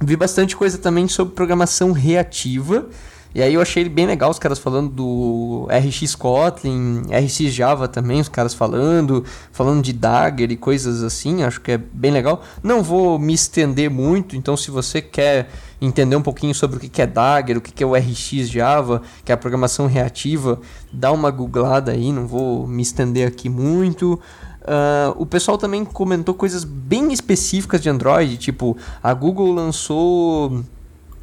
vi bastante coisa também sobre programação reativa. E aí eu achei bem legal os caras falando do RX Kotlin, RX Java também, os caras falando, falando de Dagger e coisas assim, acho que é bem legal. Não vou me estender muito, então se você quer entender um pouquinho sobre o que é Dagger, o que é o RX Java, que é a programação reativa, dá uma googlada aí, não vou me estender aqui muito. Ah, o pessoal também comentou coisas bem específicas de Android, tipo, a Google lançou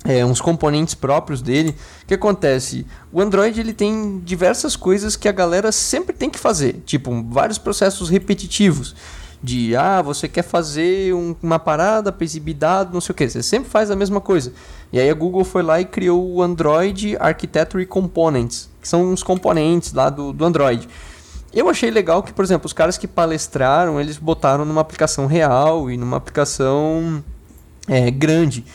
é, uns componentes próprios dele. O que acontece? O Android ele tem diversas coisas que a galera sempre tem que fazer, tipo vários processos repetitivos. De ah, você quer fazer um- uma parada para exibir dado, não sei o que, você sempre faz a mesma coisa. E aí a Google foi lá e criou o Android Architecture Components, que são os componentes lá do, do Android. Eu achei legal que, por exemplo, os caras que palestraram, eles botaram numa aplicação real e numa aplicação é, grande.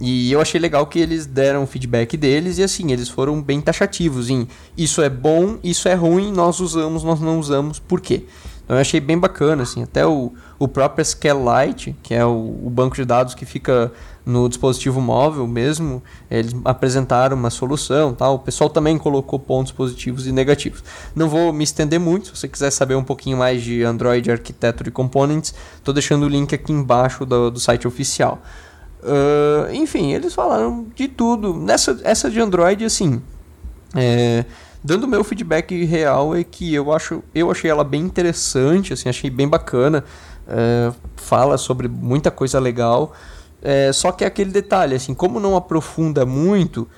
E eu achei legal que eles deram o feedback deles e assim, eles foram bem taxativos em isso é bom, isso é ruim, nós usamos, nós não usamos, por quê? Então eu achei bem bacana, assim, até o, o próprio SQLite, que é o, o banco de dados que fica no dispositivo móvel mesmo, eles apresentaram uma solução, tal. O pessoal também colocou pontos positivos e negativos. Não vou me estender muito, se você quiser saber um pouquinho mais de Android Architecture Components, estou deixando o link aqui embaixo do, do site oficial. Uh, enfim, eles falaram de tudo. Nessa essa de Android, assim, é, dando meu feedback real é que eu acho, eu achei ela bem interessante, assim, achei bem bacana. É, fala sobre muita coisa legal. É, só que é aquele detalhe, assim, como não aprofunda muito,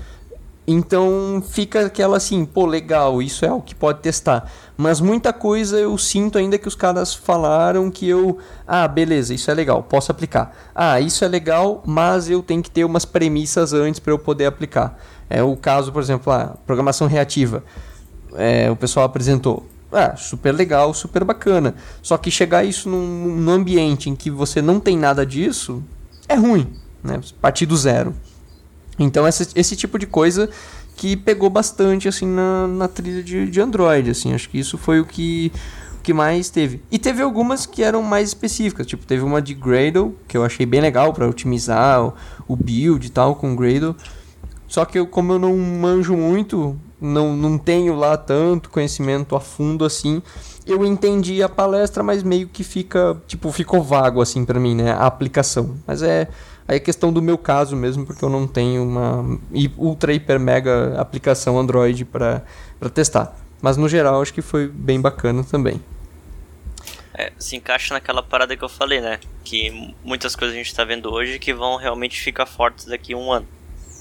então fica aquela assim, pô, legal, isso é o que pode testar. Mas muita coisa eu sinto ainda que os caras falaram que eu, ah, beleza, isso é legal, posso aplicar. Ah, isso é legal, mas eu tenho que ter umas premissas antes para eu poder aplicar. É o caso, por exemplo, a programação reativa. É, o pessoal apresentou. Ah, super legal, super bacana. Só que chegar isso num, num ambiente em que você não tem nada disso, é ruim, né? Partir do zero. Então esse, tipo de coisa que pegou bastante assim na, na trilha de, de Android, assim, acho que isso foi o que que mais teve. E teve algumas que eram mais específicas, tipo, teve uma de Gradle, que eu achei bem legal para otimizar o, o, build e tal com Gradle. Só que eu, como eu não manjo muito, não, não tenho lá tanto conhecimento a fundo assim, eu entendi a palestra, mas meio que fica, tipo, ficou vago assim para mim, né, a aplicação. Mas é Aí é questão do meu caso mesmo, porque eu não tenho uma ultra, hiper, mega aplicação Android para testar. Mas no geral acho que foi bem bacana também. É, se encaixa naquela parada que eu falei, né? Que muitas coisas a gente está vendo hoje que vão realmente ficar fortes daqui a um ano.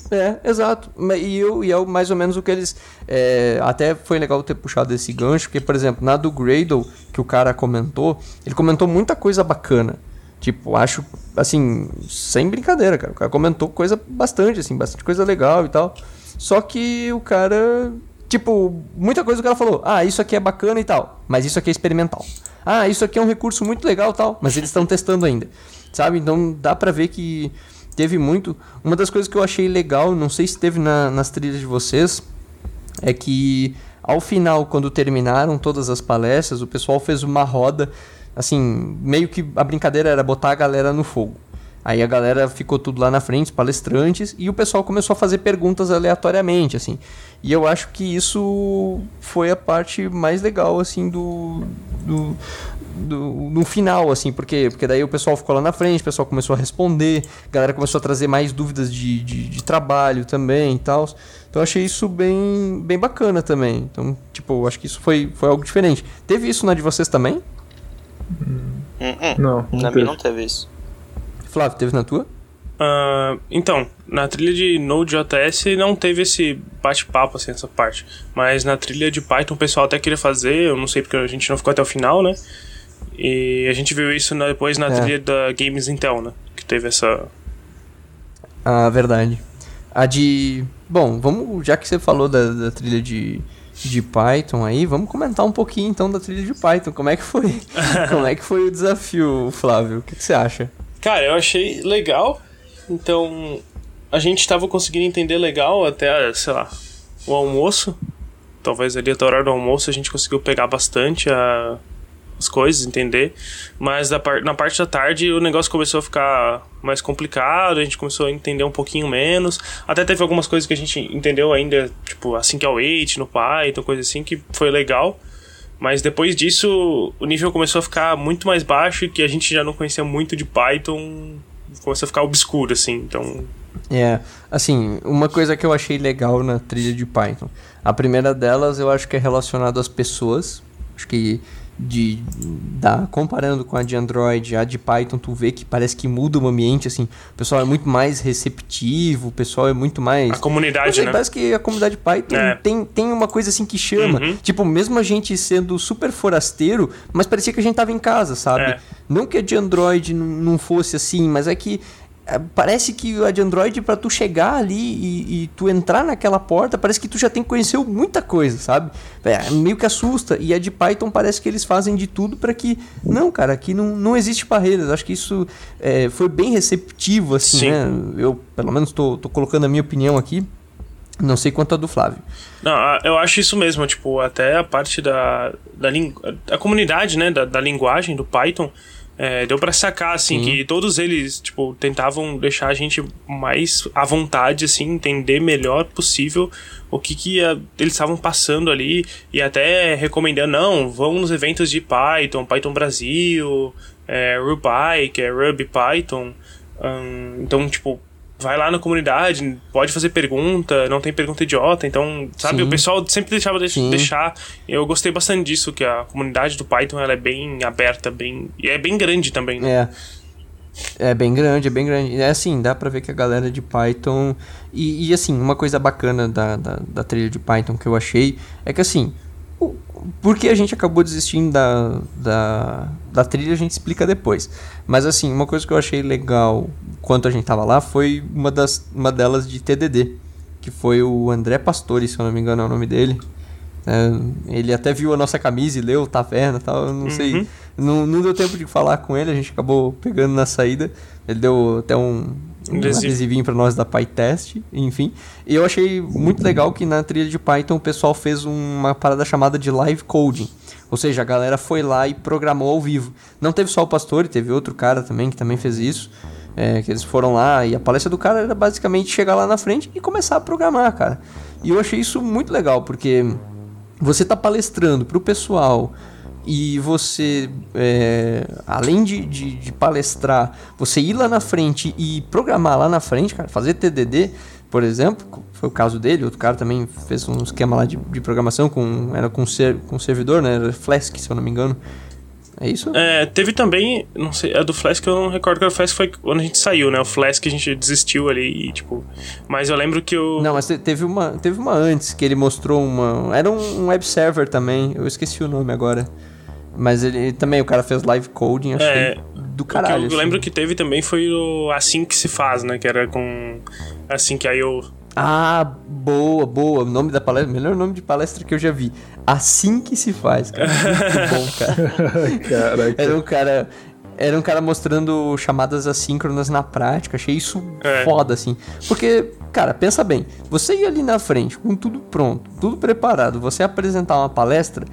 É, exato. E, eu, e é mais ou menos o que eles. É, até foi legal ter puxado esse gancho, porque, por exemplo, na do Gradle, que o cara comentou, ele comentou muita coisa bacana. Tipo, acho, assim, sem brincadeira, cara. O cara comentou coisa bastante, assim, bastante coisa legal e tal. Só que o cara, tipo, muita coisa o cara falou. Ah, isso aqui é bacana e tal, mas isso aqui é experimental. Ah, isso aqui é um recurso muito legal e tal, mas eles estão testando ainda. Sabe? Então dá pra ver que teve muito. Uma das coisas que eu achei legal, não sei se teve na, nas trilhas de vocês, é que ao final, quando terminaram todas as palestras, o pessoal fez uma roda assim, meio que a brincadeira era botar a galera no fogo. Aí a galera ficou tudo lá na frente, palestrantes, e o pessoal começou a fazer perguntas aleatoriamente, assim. E eu acho que isso foi a parte mais legal, assim, do, do, no final, assim, porque, porque daí o pessoal ficou lá na frente, o pessoal começou a responder, a galera começou a trazer mais dúvidas de, de, de trabalho também e tal. Então eu achei isso bem, bem bacana também. Então, tipo, acho que isso foi, foi algo diferente. Teve isso na de vocês também? Hum, hum. Não, não Na minha não teve isso. Flávio, teve na tua? Uh, então, na trilha de Node.js não teve esse bate-papo, assim, essa parte. Mas na trilha de Python o pessoal até queria fazer, eu não sei porque a gente não ficou até o final, né? E a gente viu isso depois na é. trilha da Games Intel, né? Que teve essa. Ah, verdade. A de. Bom, vamos. Já que você falou da, da trilha de de Python aí, vamos comentar um pouquinho então da trilha de Python. Como é que foi? Como é que foi o desafio, Flávio? O que, que você acha? Cara, eu achei legal. Então, a gente estava conseguindo entender legal até, sei lá, o almoço. Talvez ali até o horário do almoço a gente conseguiu pegar bastante a, as coisas, entender. Mas par na parte da tarde o negócio começou a ficar mais complicado, a gente começou a entender um pouquinho menos. Até teve algumas coisas que a gente entendeu ainda, tipo assim que é o wait no Python, coisa assim, que foi legal. Mas depois disso, o nível começou a ficar muito mais baixo e que a gente já não conhecia muito de Python começou a ficar obscuro, assim, então... É, assim, uma coisa que eu achei legal na trilha de Python. A primeira delas eu acho que é relacionado às pessoas. Acho que de da comparando com a de Android, a de Python, tu vê que parece que muda o ambiente assim. O pessoal é muito mais receptivo, o pessoal é muito mais a comunidade, sei, né? Parece que a comunidade Python é. tem, tem uma coisa assim que chama, uhum. tipo, mesmo a gente sendo super forasteiro, mas parecia que a gente tava em casa, sabe? É. Não que a de Android não fosse assim, mas é que parece que a de Android, para tu chegar ali e, e, tu entrar naquela porta, parece que tu já tem que conhecer muita coisa, sabe? É, meio que assusta. E a de Python parece que eles fazem de tudo para que. Não, cara, aqui não, não existe barreiras. Acho que isso é, foi bem receptivo, assim, Sim. né? Eu, pelo menos, tô, tô colocando a minha opinião aqui. Não sei quanto a do Flávio. Não, eu acho isso mesmo, tipo, até a parte da, da a comunidade, né, da, da linguagem do Python, é, deu para sacar, assim, Sim. que todos eles, tipo, tentavam deixar a gente mais à vontade, assim, entender melhor possível o que, que eles estavam passando ali e até recomendando, não, vão nos eventos de Python, Python Brasil, é, Ruby, que é Ruby Python. Um, então, tipo, vai lá na comunidade, pode fazer pergunta, não tem pergunta idiota, então, sabe, Sim. o pessoal sempre deixava de Sim. deixar. Eu gostei bastante disso, que a comunidade do Python ela é bem aberta, bem. E é bem grande também, né? É. É bem grande, é bem grande. É assim, dá pra ver que a galera de Python. E, e assim, uma coisa bacana da, da, da trilha de Python que eu achei é que assim, porque a gente acabou desistindo da, da, da trilha, a gente explica depois. Mas assim, uma coisa que eu achei legal quando a gente tava lá foi uma, das, uma delas de TDD, que foi o André Pastore, se eu não me engano é o nome dele. É, ele até viu a nossa camisa e leu Taverna e tal, eu não uhum. sei. Não, não deu tempo de falar com ele, a gente acabou pegando na saída. Ele deu até um, um adesivinho para nós da PyTest, enfim. E eu achei muito legal que na trilha de Python o pessoal fez uma parada chamada de live coding. Ou seja, a galera foi lá e programou ao vivo. Não teve só o pastor, teve outro cara também que também fez isso. É, que eles foram lá e a palestra do cara era basicamente chegar lá na frente e começar a programar, cara. E eu achei isso muito legal, porque você tá palestrando pro pessoal e você, é, além de, de, de, palestrar, você ir lá na frente e programar lá na frente, cara, fazer TDD, por exemplo, foi o caso dele, outro cara também fez um esquema lá de, de programação, com, era com, ser, com servidor, né, era Flask, se eu não me engano. É isso? É, teve também, não sei, a do Flask eu não recordo que o Flask foi quando a gente saiu, né? O Flask a gente desistiu ali e, tipo. Mas eu lembro que o. Não, mas teve uma, teve uma antes que ele mostrou uma. Era um web server também, eu esqueci o nome agora. Mas ele também, o cara fez live coding, achei é, do caralho. O que eu assim. lembro que teve também foi o Assim que se faz, né? Que era com. Assim que aí eu. Ah, boa, boa. O nome da palestra, melhor nome de palestra que eu já vi. Assim que se faz, cara. Muito bom, cara. Caraca. Era um cara. Era um cara mostrando chamadas assíncronas na prática. Achei isso é. foda, assim. Porque, cara, pensa bem. Você ir ali na frente com tudo pronto, tudo preparado, você apresentar uma palestra,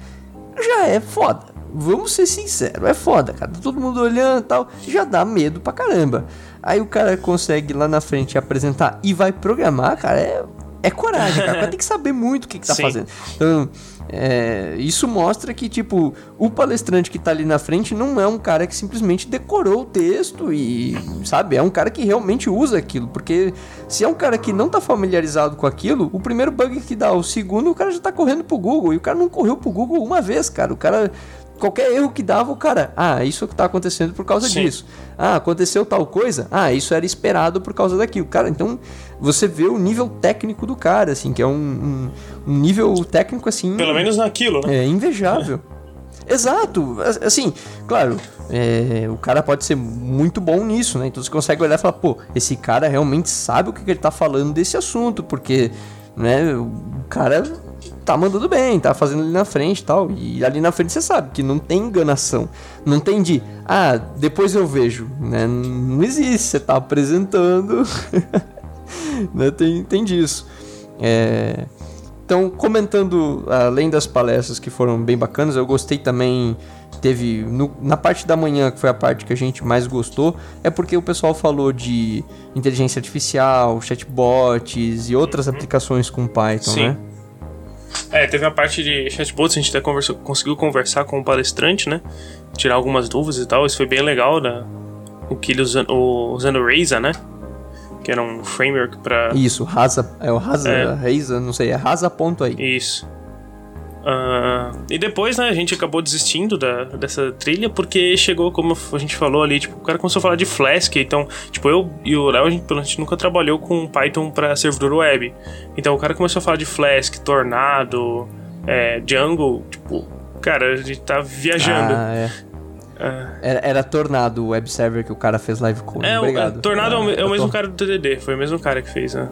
já é foda vamos ser sinceros, é foda, cara. Tá todo mundo olhando e tal, já dá medo pra caramba. Aí o cara consegue lá na frente apresentar e vai programar, cara, é, é coragem, cara. tem que saber muito o que, que tá Sim. fazendo. Então, é, isso mostra que, tipo, o palestrante que tá ali na frente não é um cara que simplesmente decorou o texto e, sabe, é um cara que realmente usa aquilo. Porque se é um cara que não tá familiarizado com aquilo, o primeiro bug que dá, o segundo, o cara já tá correndo pro Google. E o cara não correu pro Google uma vez, cara. O cara qualquer erro que dava, o cara, ah, isso está acontecendo por causa Sim. disso. Ah, aconteceu tal coisa. Ah, isso era esperado por causa daquilo. Cara, então você vê o nível técnico do cara, assim, que é um, um, um nível técnico assim. Pelo menos naquilo, né? É invejável. Exato, assim, claro, é, o cara pode ser muito bom nisso, né? Então você consegue olhar e falar, pô, esse cara realmente sabe o que ele tá falando desse assunto, porque, né, o cara tá mandando bem, tá fazendo ali na frente e tal. E ali na frente você sabe que não tem enganação. Não tem de, ah, depois eu vejo, né? Não existe, você tá apresentando. né? tem, tem disso. É... Então, comentando, além das palestras que foram bem bacanas, eu gostei também. Teve no, na parte da manhã, que foi a parte que a gente mais gostou, é porque o pessoal falou de inteligência artificial, chatbots e outras uhum. aplicações com Python, Sim. né? É, teve a parte de chatbots, a gente até conversou, conseguiu conversar com o palestrante, né? Tirar algumas dúvidas e tal, isso foi bem legal, né? O que ele usando, usando o Rasa, né? Que era um framework para Isso, Rasa, é o Rasa, é. Não sei, é Rasa ponto aí. Isso. Uh, e depois, né, a gente acabou desistindo da, dessa trilha porque chegou, como a gente falou ali, tipo, o cara começou a falar de Flask, então, tipo, eu e o Léo, a gente, a gente nunca trabalhou com Python para servidor web. Então o cara começou a falar de Flask, Tornado, é, Django, tipo, cara, a gente tá viajando. Ah, é. Era, era Tornado, o web server que o cara fez live code. É, o- Obrigado. Tornado é o, é o mesmo cara do TDD, foi o mesmo cara que fez, né?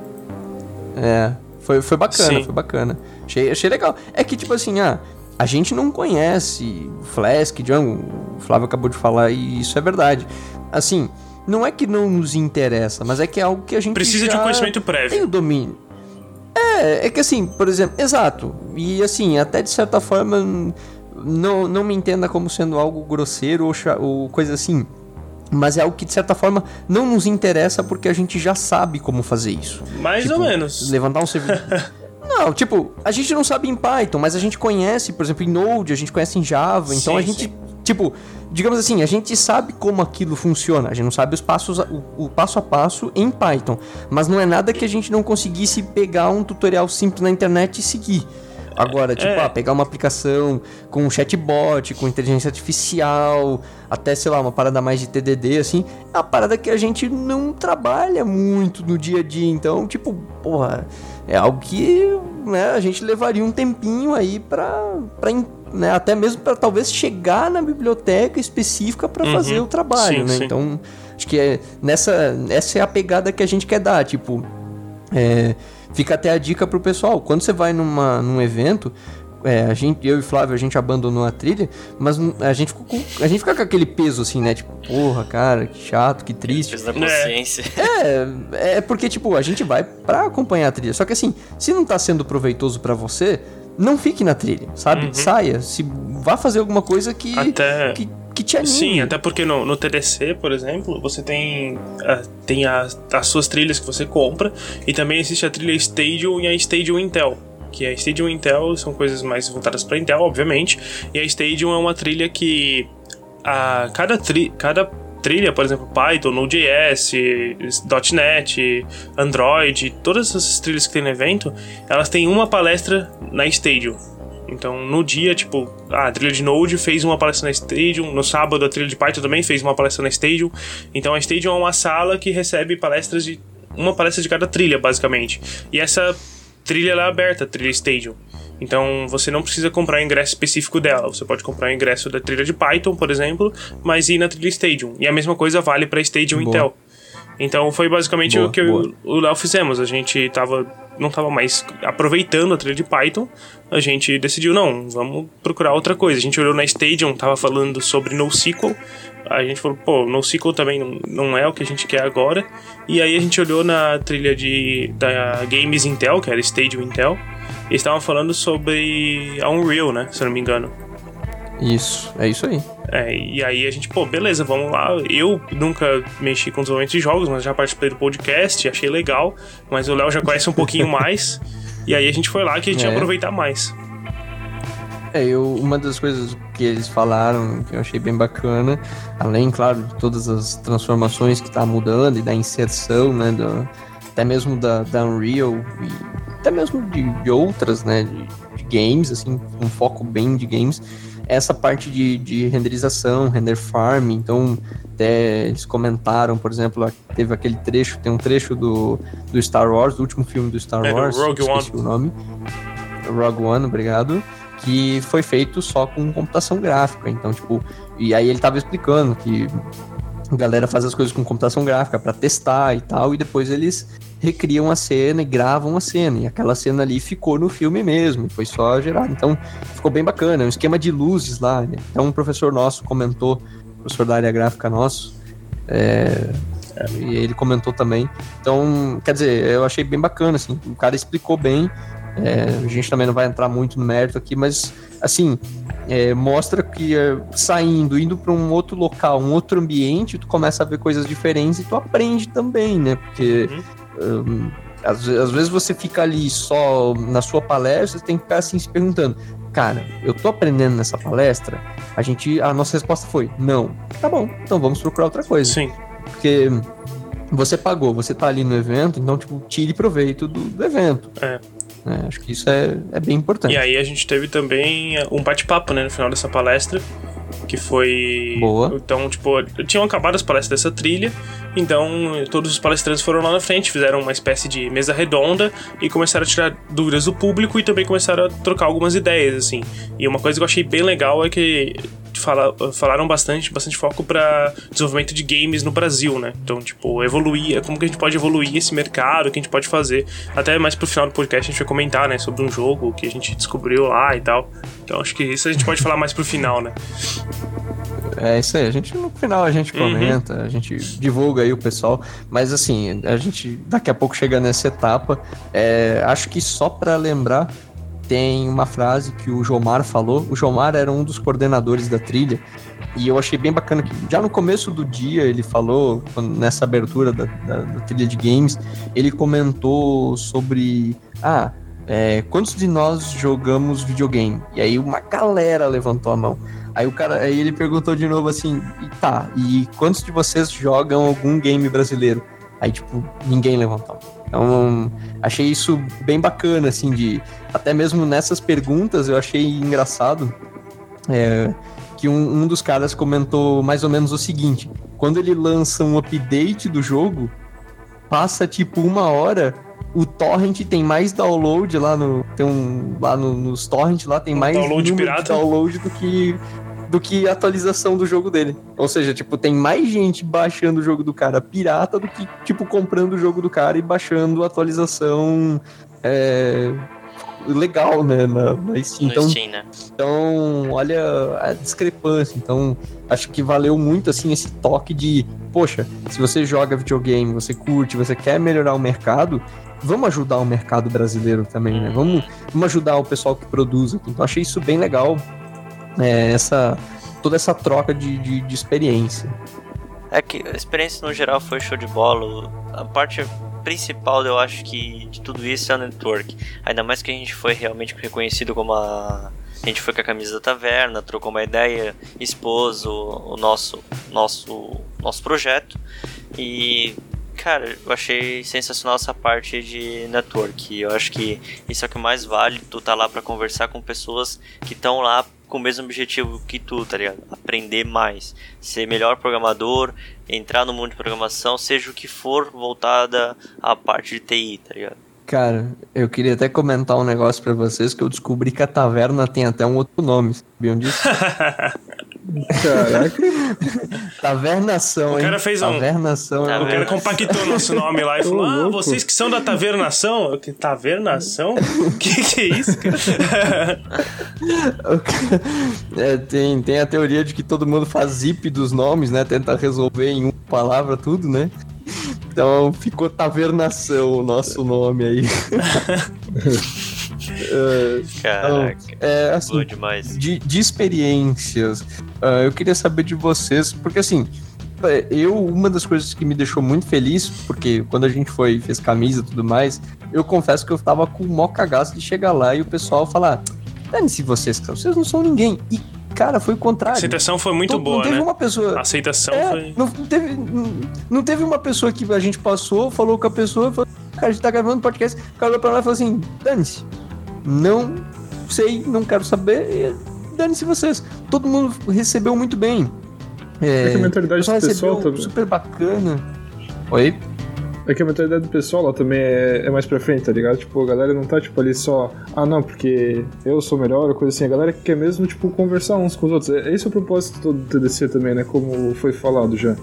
É, foi, foi bacana, Sim. foi bacana. Achei, achei legal. É que, tipo assim, ah, a gente não conhece Flask, Django, o Flávio acabou de falar e isso é verdade. Assim, não é que não nos interessa, mas é que é algo que a gente Precisa de um conhecimento tem prévio. o domínio. É, é que assim, por exemplo, exato. E assim, até de certa forma, não, não me entenda como sendo algo grosseiro ou, ou coisa assim. Mas é algo que de certa forma não nos interessa porque a gente já sabe como fazer isso. Mais Tipo, ou menos. Levantar um servidor. não, tipo, a gente não sabe em Python, mas a gente conhece, por exemplo, em Node, a gente conhece em Java, então Sim, a gente, tipo, digamos assim, a gente sabe como aquilo funciona, a gente não sabe os passos, o, o passo a passo em Python, mas não é nada que a gente não conseguisse pegar um tutorial simples na internet e seguir. Agora, tipo, É. ah, pegar uma aplicação com um chatbot, com inteligência artificial, até, sei lá, uma parada mais de TDD, assim, é uma parada que a gente não trabalha muito no dia a dia. Então, tipo, porra, é algo que né, a gente levaria um tempinho aí in- né, até mesmo pra talvez chegar na biblioteca específica pra Uhum. fazer o trabalho, Sim, né? sim. Então, acho que é nessa, essa é a pegada que a gente quer dar, tipo, é, fica até a dica pro pessoal. Quando você vai numa, num evento, é, a gente, eu e Flávio, a gente abandonou a trilha, mas a gente, ficou com, a gente fica com aquele peso assim, né? Tipo, porra, cara, que chato, que triste. Peso da consciência. É, é porque, tipo, a gente vai pra acompanhar a trilha. Só que assim, se não tá sendo proveitoso pra você, não fique na trilha, sabe? Saia. Se vá fazer alguma coisa que, Até- que, que te anime. Sim, até porque no, no TDC, por exemplo, você tem, ah, tem as, as suas trilhas que você compra e também existe a trilha Stadium e a Stadium Intel. Que a Stadium Intel são coisas mais voltadas para Intel, obviamente, e a Stadium é uma trilha que a cada, tri, cada trilha, por exemplo, Python, Node.js, .NET, Android, todas essas trilhas que tem no evento, elas têm uma palestra na Stadium. Então, no dia, tipo, a trilha de Node fez uma palestra na Stadium, no sábado a trilha de Python também fez uma palestra na Stadium. Então, a Stadium é uma sala que recebe palestras de uma palestra de cada trilha, basicamente. E essa trilha ela é aberta, a trilha Stadium. Então, você não precisa comprar o ingresso específico dela. Você pode comprar o ingresso da trilha de Python, por exemplo, mas ir na trilha Stadium. E a mesma coisa vale para Stadium Boa. Intel. Então foi basicamente Boa, o que eu e o Léo fizemos. A gente tava, não tava mais aproveitando a trilha de Python. A gente decidiu, não, vamos procurar outra coisa. A gente olhou na Stadium, tava falando sobre NoSQL. A gente falou, pô, NoSQL também não, é o que a gente quer agora. E aí a gente olhou na trilha de, da Games Intel, que era Stadium Intel. Eles estavam falando sobre a Unreal, né? Se eu não me engano. Isso, é isso aí. É, e aí a gente, pô, beleza, vamos lá. Eu nunca mexi com desenvolvimento de jogos, mas já participei do podcast, achei legal. Mas o Léo já conhece um pouquinho mais. E aí a gente foi lá que a gente ia É. aproveitar mais. É, eu, uma das coisas que eles falaram que eu achei bem bacana, além, claro, de todas as transformações que tá mudando e da inserção, né, do- até mesmo da, da Unreal e até mesmo de, de outras, né, de, de games, assim, um foco bem de games, essa parte de, de renderização, render farm, então até eles comentaram, por exemplo, teve aquele trecho, tem um trecho do, do Star Wars, do último filme do Star É, do Wars, Rogue esqueci One. o nome, Rogue One, obrigado, que foi feito só com computação gráfica. Então, tipo, e aí ele tava explicando que a galera faz as coisas com computação gráfica pra testar e tal, e depois eles recriam a cena e gravam a cena. E aquela cena ali ficou no filme mesmo, foi só gerado. Então, ficou bem bacana, é um esquema de luzes lá. Né? Então, um professor nosso comentou, professor da área gráfica nosso, é, e ele comentou também. Então, quer dizer, eu achei bem bacana, assim, o cara explicou bem. É, a gente também não vai entrar muito no mérito aqui, mas assim é, mostra que é, saindo, indo para um outro local, um outro ambiente, tu começa a ver coisas diferentes e tu aprende também, né? Porque hum, às, às vezes você fica ali só na sua palestra, você tem que ficar assim se perguntando, cara, eu tô aprendendo nessa palestra? A gente, a nossa resposta foi não. Tá bom, então vamos procurar outra coisa. Sim. Porque você pagou, você tá ali no evento, então, tipo, tire proveito do, do evento. É. né? acho que isso é, é bem importante. E aí a gente teve também um bate-papo, né, no final dessa palestra, que foi... Boa. Então, tipo, tinham acabado as palestras dessa trilha, então todos os palestrantes foram lá na frente, fizeram uma espécie de mesa redonda e começaram a tirar dúvidas do público e também começaram a trocar algumas ideias, assim. E uma coisa que eu achei bem legal é que fala, falaram bastante, bastante foco para desenvolvimento de games no Brasil, né? Então, tipo, evoluir, como que a gente pode evoluir esse mercado, o que a gente pode fazer. Até mais pro final do podcast a gente vai comentar, né, sobre um jogo que a gente descobriu lá e tal. Então, acho que isso a gente pode falar mais pro final, né? É isso aí, a gente no final a gente uhum. comenta, uhum. a gente divulga aí o pessoal, mas assim, a gente daqui a pouco chega nessa etapa. É, acho que só para lembrar, tem uma frase que o Jomar falou. O Jomar era um dos coordenadores da trilha. E eu achei bem bacana que já no começo do dia ele falou, nessa abertura da, da, da trilha de games, ele comentou sobre. Ah, é, quantos de nós jogamos videogame? E aí uma galera levantou a mão. Aí o cara, aí ele perguntou de novo assim, e tá, e quantos de vocês jogam algum game brasileiro? Aí, tipo, ninguém levantou. Então, achei isso bem bacana, assim, de. Até mesmo nessas perguntas eu achei engraçado. É, que um, um dos caras comentou mais ou menos o seguinte: quando ele lança um update do jogo, passa tipo uma hora, o torrent tem mais download lá no. Tem um. Lá no, nos torrent lá tem mais download pirata. download do que do que a atualização do jogo dele. Ou seja, tipo, tem mais gente baixando o jogo do cara pirata do que, tipo, comprando o jogo do cara e baixando a atualização é, legal, né, na, na Steam. Então, Steam, né? então, olha a discrepância. Então, acho que valeu muito, assim, esse toque de, poxa, se você joga videogame, você curte, você quer melhorar o mercado, vamos ajudar o mercado brasileiro também, né? Vamos, vamos ajudar o pessoal que produz aqui. Então, achei isso bem legal é, essa toda essa troca de, de, de, experiência. É que a experiência no geral foi show de bola. A parte principal, eu acho que de tudo isso é o network. Ainda mais que a gente foi realmente reconhecido como a a gente foi com a camisa da taverna, trocou uma ideia, expôs o, o nosso, nosso, nosso projeto e cara, eu achei sensacional essa parte de network. Eu acho que isso é o que mais vale, tu tá lá para conversar com pessoas que estão lá com o mesmo objetivo que tu, tá ligado? Aprender mais, ser melhor programador, entrar no mundo de programação, seja o que for voltada à parte de TI, tá ligado? Cara, eu queria até comentar um negócio para vocês que eu descobri que a taverna tem até um outro nome, sabiam disso? Caraca. Tavernação, O cara fez um. Tavernação. O cara compactou nosso nome lá e falou: Ah, vocês que são da Tavernação? Que Tavernação? que que é isso, cara? é, tem, tem a teoria de que todo mundo faz zip dos nomes, né? Tenta resolver em uma palavra tudo, né? Então ficou Tavernação o nosso nome aí. Uh, Caraca, então, é, assim, demais. De, de experiências, uh, eu queria saber de vocês, porque assim, é, eu, uma das coisas que me deixou muito feliz, porque quando a gente foi, fez camisa e tudo mais, eu confesso que eu tava com o maior cagaço de chegar lá e o pessoal falar, dane-se vocês, vocês não são ninguém. E, cara, foi o contrário. A aceitação foi muito boa, não teve né? uma pessoa... A aceitação é, foi... Não teve, não, não teve uma pessoa que a gente passou, falou com a pessoa, falou, cara, a gente tá gravando podcast, o cara olhou pra lá e falou assim, dane-se não sei, não quero saber, dane-se vocês. Todo mundo recebeu muito bem. É, é que a mentalidade do pessoal também. Super bacana. Oi? É que a mentalidade do pessoal lá também é, é, mais pra frente, tá ligado? Tipo, a galera não tá, tipo, ali só, ah, não, porque eu sou melhor, ou coisa assim. A galera quer mesmo, tipo, conversar uns com os outros. É, esse é o propósito todo do TDC também, né? Como foi falado já.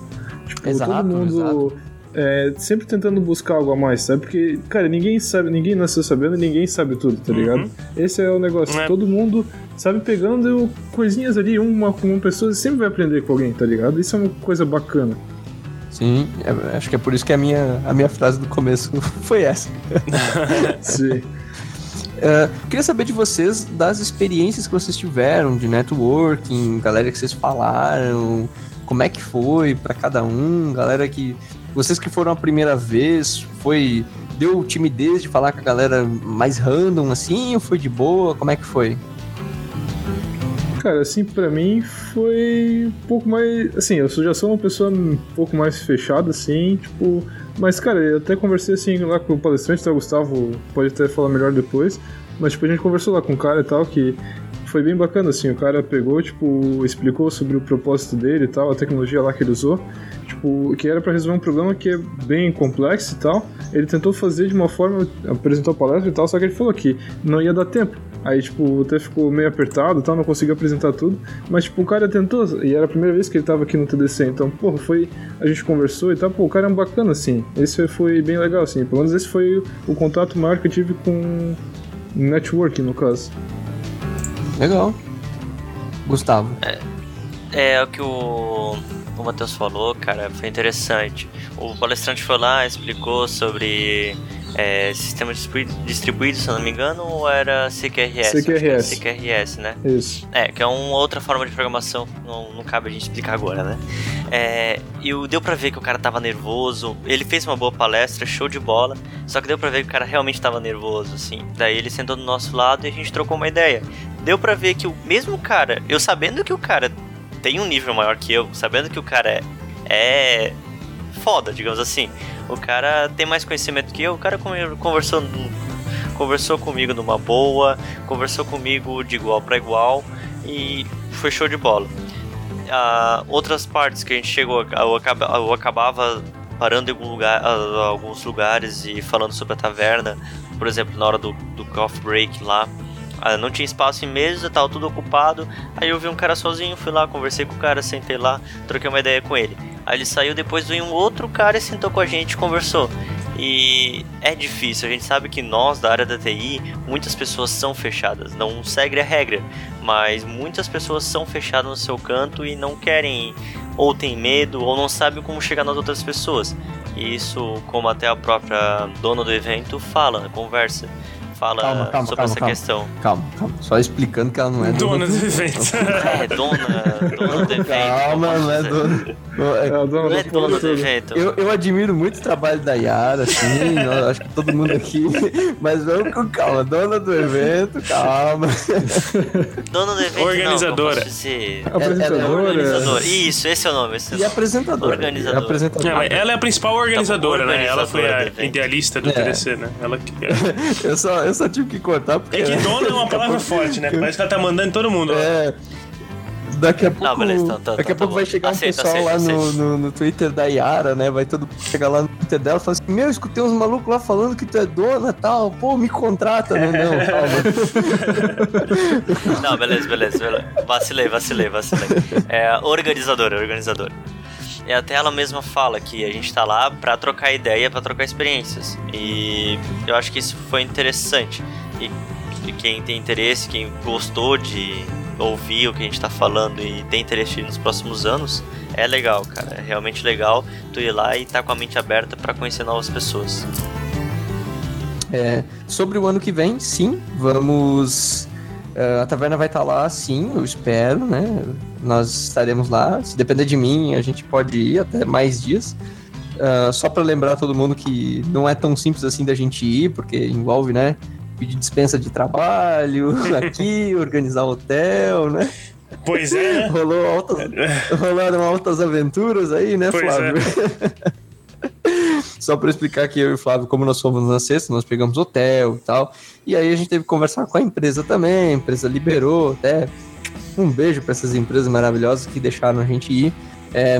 Tipo, exato, todo mundo exato é, sempre tentando buscar algo a mais, sabe? Porque, cara, ninguém sabe, ninguém nasceu sabendo, ninguém sabe tudo, tá ligado? Uhum. Esse é o negócio. É. Todo mundo sabe pegando coisinhas ali, uma com uma pessoa, e sempre vai aprender com alguém, tá ligado? Isso é uma coisa bacana. Sim, é, acho que é por isso que a minha, a minha frase do começo foi essa. Sim. Uh, queria saber de vocês das experiências que vocês tiveram de networking, galera que vocês falaram, como é que foi para cada um, galera que vocês que foram a primeira vez, foi. Deu timidez de falar com a galera mais random assim, ou foi de boa? Como é que foi? Cara, assim, pra mim foi um pouco mais. Assim, eu já sou uma pessoa um pouco mais fechada, assim, tipo. Mas, cara, eu até conversei assim lá com o palestrante, tá? O Gustavo pode até falar melhor depois. Mas, tipo, a gente conversou lá com o cara e tal, que foi bem bacana, assim, o cara pegou, tipo, explicou sobre o propósito dele e tal, a tecnologia lá que ele usou, tipo, que era para resolver um problema que é bem complexo e tal. Ele tentou fazer de uma forma, apresentou a palestra e tal, só que ele falou que não ia dar tempo. Aí, tipo, até ficou meio apertado e tal, não conseguiu apresentar tudo. Mas, tipo, o cara tentou, e era a primeira vez que ele tava aqui no TDC, então, porra, foi. A gente conversou e tal, pô, o cara é um bacana, assim. Esse foi bem legal, assim. Pelo menos esse foi o contato maior que eu tive com networking, no caso. Legal. Gustavo. É, o que o, o Matheus falou, cara, foi interessante. O palestrante foi lá, explicou sobre é, sistema distribuído, se eu não me engano, ou era CQRS? CQRS. CQRS, né? Isso. É, que é uma outra forma de programação, não, não cabe a gente explicar agora, né? É, e deu pra ver que o cara tava nervoso, ele fez uma boa palestra, show de bola, só que deu pra ver que o cara realmente tava nervoso, assim. Daí ele sentou do nosso lado e a gente trocou uma ideia. Deu pra ver que o mesmo cara, eu sabendo que o cara tem um nível maior que eu, sabendo que o cara é, é foda, digamos assim. O cara tem mais conhecimento que eu, o cara conversou, conversou comigo numa boa, conversou comigo de igual para igual e foi show de bola. Ah, outras partes que a gente chegou, eu, eu acabava parando em algum lugar, ah, alguns lugares e falando sobre a taverna, por exemplo, na hora do, do coffee break lá. Ah, não tinha espaço em mesa, tava tudo ocupado. Aí eu vi um cara sozinho, fui lá, conversei com o cara, sentei lá, troquei uma ideia com ele. Aí ele saiu, depois veio um outro cara e sentou com a gente, conversou. E é difícil, a gente sabe que nós da área da TI, muitas pessoas são fechadas, não segue a regra, mas muitas pessoas são fechadas no seu canto e não querem, ou tem medo, ou não sabem como chegar nas outras pessoas. E isso, como até a própria dona do evento fala, conversa, fala Calma, calma, sobre calma, essa calma. questão. Calma, calma. Só explicando que ela não é Dona do evento. É, dona, dona do evento. Calma, não é dizer? dona. Não, É é- a dona Não é dona do evento. Eu, eu admiro muito o trabalho da Yara, assim, acho que todo mundo aqui, mas vamos com calma, dona do evento, calma. Dona do evento, Organizadora. Não, como posso dizer? Apresentadora. Organizadora. Isso, esse é o nome. Esse é o E apresentadora. Organizadora. E apresentadora. Não, ela é a principal organizadora, né? Ela foi organizadora a idealista do É. TDC, né? Ela que... Eu, só, eu só tive que cortar porque. É que dona é uma palavra forte, né? Parece que ela tá mandando em todo mundo. É. Daqui a pouco, beleza, tá, tá, daqui a tá pouco vai chegar um Aceito, pessoal aceito, lá no, aceito. no, no Twitter da Yara, né? Vai todo mundo chegar lá no Twitter dela e falar assim: Meu, escutei uns malucos lá falando que tu é dona e tal. Pô, me contrata, né? Não, calma. Não, beleza, beleza, beleza. Vacilei, vacilei, vacilei. É organizadora, organizadora. E até ela mesma fala que a gente tá lá pra trocar ideia, pra trocar experiências. E eu acho que isso foi interessante. E, quem tem interesse, quem gostou de ouvir o que a gente tá falando e tem interesse nos próximos anos, é legal, cara. É realmente legal tu ir lá e tá com a mente aberta pra conhecer novas pessoas. É, sobre o ano que vem, sim, vamos. Eh, a taverna vai estar lá, sim, eu espero, né? Nós estaremos lá. Se depender de mim, a gente pode ir até mais dias. Ah, só para lembrar todo mundo que não é tão simples assim da gente ir, porque envolve, né? Pedir dispensa de trabalho aqui, organizar hotel, né? Pois é, né? Rolou altas, rolaram altas aventuras aí, né, Pois é. Só pra explicar que eu e o Flávio, como nós fomos na sexta, nós pegamos hotel e tal. E aí a gente teve que conversar com a empresa também, a empresa liberou até. Um beijo pra essas empresas maravilhosas que deixaram a gente ir. É,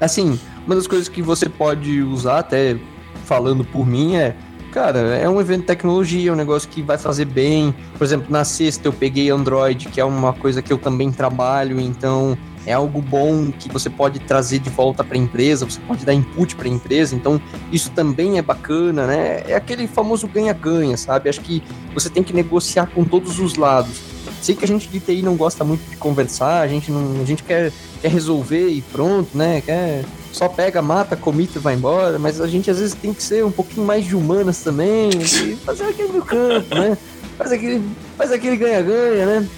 assim, uma das coisas que você pode usar, até falando por mim, é. Cara, é um evento de tecnologia, é um negócio que vai fazer bem. Por exemplo, na sexta eu peguei Android, que é uma coisa que eu também trabalho, então é algo bom que você pode trazer de volta para a empresa, você pode dar input para a empresa, então isso também é bacana, né? É aquele famoso ganha-ganha, sabe? Acho que você tem que negociar com todos os lados. Sei que a gente de TI não gosta muito de conversar, a gente não, a gente quer, quer resolver e pronto, né? Quer só pega, mata, comita e vai embora, mas a gente às vezes tem que ser um pouquinho mais de humanas também, e fazer aquele meio campo, né? Faz aquele, faz aquele ganha-ganha, né?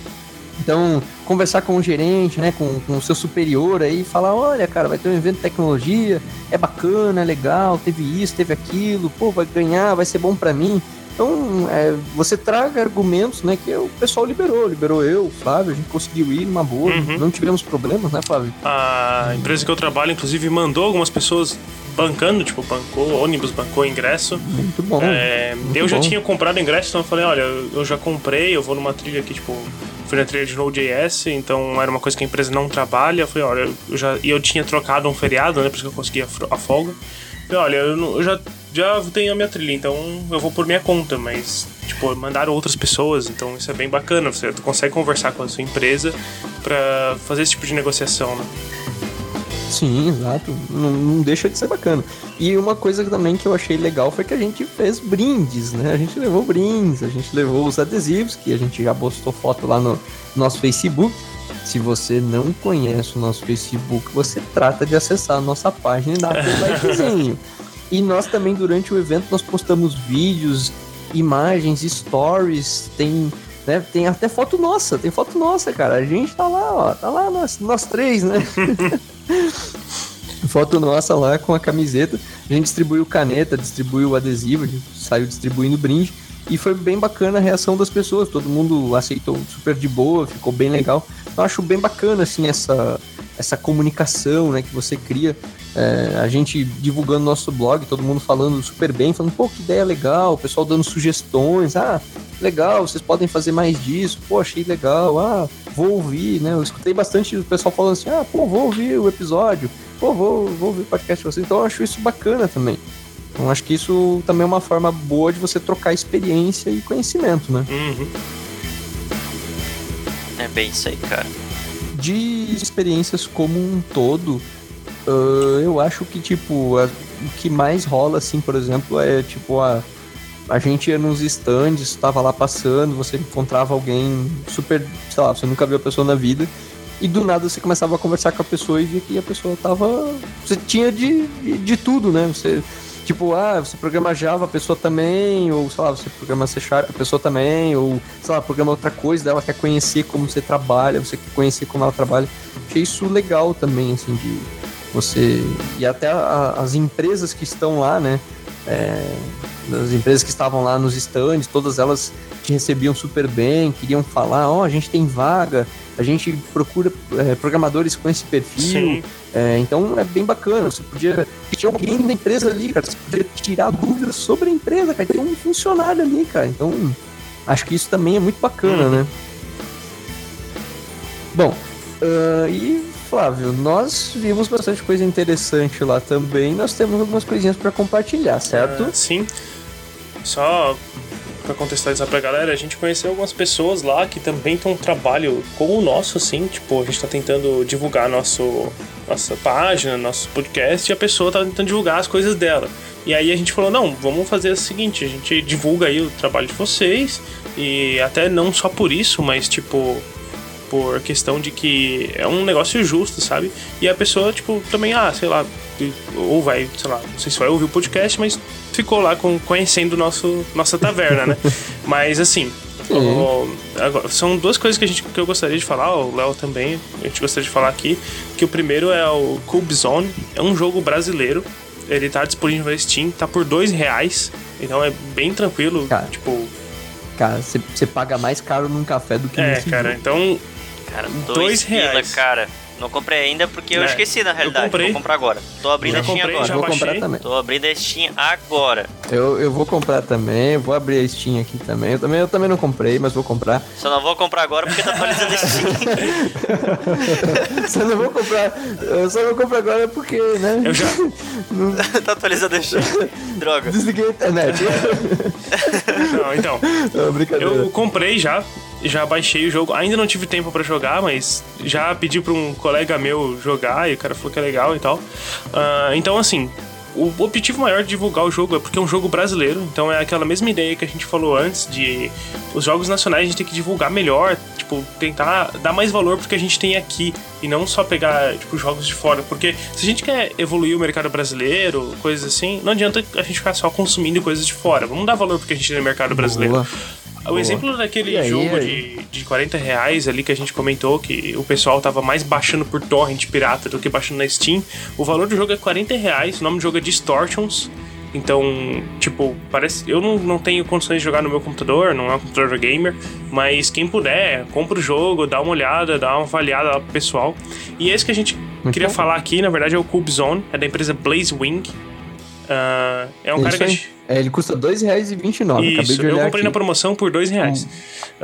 Então, conversar com o gerente, né, com, com o seu superior aí, falar, olha, cara, vai ter um evento de tecnologia, é bacana, é legal, teve isso, teve aquilo, pô, vai ganhar, vai ser bom pra mim. Então, é, você traga argumentos, né, que o pessoal liberou, liberou eu, o Flávio, a gente conseguiu ir numa boa, Uhum. não tivemos problemas, né, Flávio? A empresa que eu trabalho, inclusive, mandou algumas pessoas bancando, tipo, bancou ônibus, bancou ingresso. Muito bom. É, muito eu já bom. tinha comprado ingresso, então eu falei, olha, eu já comprei, eu vou numa trilha aqui, tipo, fui na trilha de Node.js, então era uma coisa que a empresa não trabalha. Eu falei, olha, eu já, e eu tinha trocado um feriado, né, por isso que eu consegui a, folga. Eu falei, olha, eu, não- eu já, já tenho a minha trilha, então eu vou por minha conta, mas, tipo, mandaram outras pessoas, então isso é bem bacana. Você consegue conversar com a sua empresa pra fazer esse tipo de negociação, né? Sim, exato. Não, não deixa de ser bacana. E uma coisa também que eu achei legal foi que a gente fez brindes, né? A gente levou brindes, a gente levou os adesivos, que a gente já postou foto lá no nosso Facebook. Se você não conhece o nosso Facebook, você trata de acessar a nossa página e dar aquele likezinho. E nós também, durante o evento, nós postamos vídeos, imagens, stories, tem, né, tem até foto nossa, tem foto nossa, cara. A gente tá lá, ó, tá lá nós, nós três, né? Foto nossa lá com a camiseta. A gente distribuiu caneta, distribuiu adesivo, a gente saiu distribuindo brinde. E foi bem bacana a reação das pessoas. Todo mundo aceitou super de boa, ficou bem legal. Eu acho bem bacana, assim, essa, essa comunicação né, que você cria. É, a gente divulgando nosso blog, todo mundo falando super bem, falando, pô, que ideia legal, o pessoal dando sugestões, ah, legal, vocês podem fazer mais disso, pô, achei legal, ah, vou ouvir, né? Eu escutei bastante o pessoal falando assim, ah, pô, vou ouvir o episódio, pô, vou, vou ouvir o podcast de vocês, então eu acho isso bacana também. Então acho que isso também é uma forma boa de você trocar experiência e conhecimento, né? Uhum. É bem isso aí, cara. de experiências como um todo, ah, eu acho que, tipo, a- o que mais rola, assim, por exemplo, é, tipo, a, a gente ia nos stands, tava lá passando, você encontrava alguém super, sei lá, você nunca viu a pessoa na vida, e do nada você começava a conversar com a pessoa e via que a pessoa tava... Você tinha de, de, de tudo, né? Você... Tipo, ah, você programa Java, a pessoa também, ou sei lá, você programa C Sharp, a pessoa também, ou sei lá, programa outra coisa, ela quer conhecer como você trabalha, você quer conhecer como ela trabalha. Achei isso legal também, assim, de você. E até a- as empresas que estão lá, né? É, as empresas que estavam lá nos stands, todas elas te recebiam super bem, queriam falar, ó, a gente tem vaga, a gente procura é, programadores com esse perfil. É, então é bem bacana. Você podia. Tinha alguém da empresa ali, cara. Você podia tirar dúvidas sobre a empresa, cara. Tem um funcionário ali, cara. Então, acho que isso também é muito bacana, né? Bom, ah, e Flávio, nós vimos bastante coisa interessante lá também. Nós temos algumas coisinhas para compartilhar, certo? Ah, sim. Só pra contextualizar pra galera, a gente conheceu algumas pessoas lá que também tem um trabalho como o nosso, assim. Tipo, a gente tá tentando divulgar nosso, nossa página, nosso podcast, e a pessoa tá tentando divulgar as coisas dela. E aí a gente falou, não, vamos fazer o seguinte, a gente divulga aí o trabalho de vocês, e até não só por isso, mas tipo, por questão de que é um negócio justo, sabe? E a pessoa, tipo, também, ah, sei lá, ou vai, sei lá, não sei se vai ouvir o podcast, mas ficou lá com, conhecendo nosso, nossa taverna, né? mas assim. o- agora, são duas coisas que, a gente, que eu gostaria de falar, o Léo também, a gente gostaria de falar aqui. Que o primeiro é o Cube Zone, é um jogo brasileiro. Ele tá disponível na Steam, tá por dois reais. Então é bem tranquilo. Cara, tipo, Cara, você- paga mais caro num café do que é, cara, jogo. então Cara, Dois dois, pila, reais. cara. Não comprei ainda porque eu É, esqueci, na eu realidade. comprei. Vou comprar agora. Tô abrindo Já a Steam comprei, agora. já vou comprar baixei. também. Tô abrindo a Steam agora. Eu, eu vou comprar também, eu vou abrir a Steam aqui também. Eu também, eu também não comprei, mas vou comprar. Só não vou comprar agora porque tá atualizando a Steam. só não vou comprar. Eu só não compro agora porque, né? eu já. tá atualizando a Steam. Droga. Desliguei a internet. Não, então. Não, brincadeira. Eu comprei já, já baixei o jogo. Ainda não tive tempo pra jogar, mas já pedi pra um colega meu jogar e o cara falou que é legal e tal. Ah, então, assim, o objetivo maior de divulgar o jogo é porque é um jogo brasileiro, então é aquela mesma ideia que a gente falou antes de os jogos nacionais a gente tem que divulgar melhor, tipo, tentar dar mais valor porque a gente tem aqui e não só pegar, tipo, jogos de fora, porque se a gente quer evoluir o mercado brasileiro, coisas assim, não adianta a gente ficar só consumindo coisas de fora. Vamos dar valor porque a gente tem no mercado brasileiro. Boa. O Boa. exemplo daquele aí, jogo? De, de 40 reais ali que a gente comentou, que o pessoal tava mais baixando por torrent pirata do que baixando na Steam. O valor do jogo é 40 reais, o nome do jogo é Distortions. Então, tipo, parece. Eu não, não tenho condições de jogar no meu computador, não é um computador gamer, mas quem puder, compra o jogo, dá uma olhada, dá uma avaliada lá pro pessoal. E é isso que a gente eu queria bom. falar aqui, na verdade, é o Cube Zone, é da empresa Blaze Wing. Uh, é um é cara que. É, ele custa R$2,29. Isso, eu comprei aqui. na promoção por R$2,00. Hum.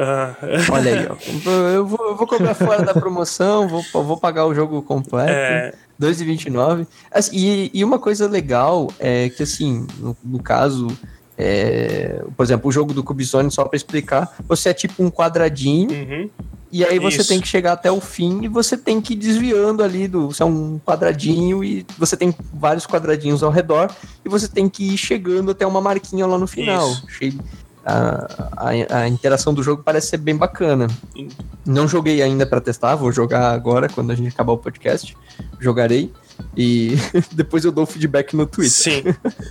Uh... Olha aí, ó. Eu vou, eu vou comprar fora da promoção, vou, vou pagar o jogo completo. É... 2,29. Assim, e, e uma coisa legal é que, assim, no, no caso, é, por exemplo, o jogo do Cubizone, só para explicar, você é tipo um quadradinho. Uhum. E aí você Isso. tem que chegar até o fim e você tem que ir desviando ali do. Você é um quadradinho e você tem vários quadradinhos ao redor e você tem que ir chegando até uma marquinha lá no final. A, a, a, interação do jogo parece ser bem bacana. Não joguei ainda para testar, vou jogar agora quando a gente acabar o podcast. Jogarei. E depois eu dou feedback no Twitter. Sim.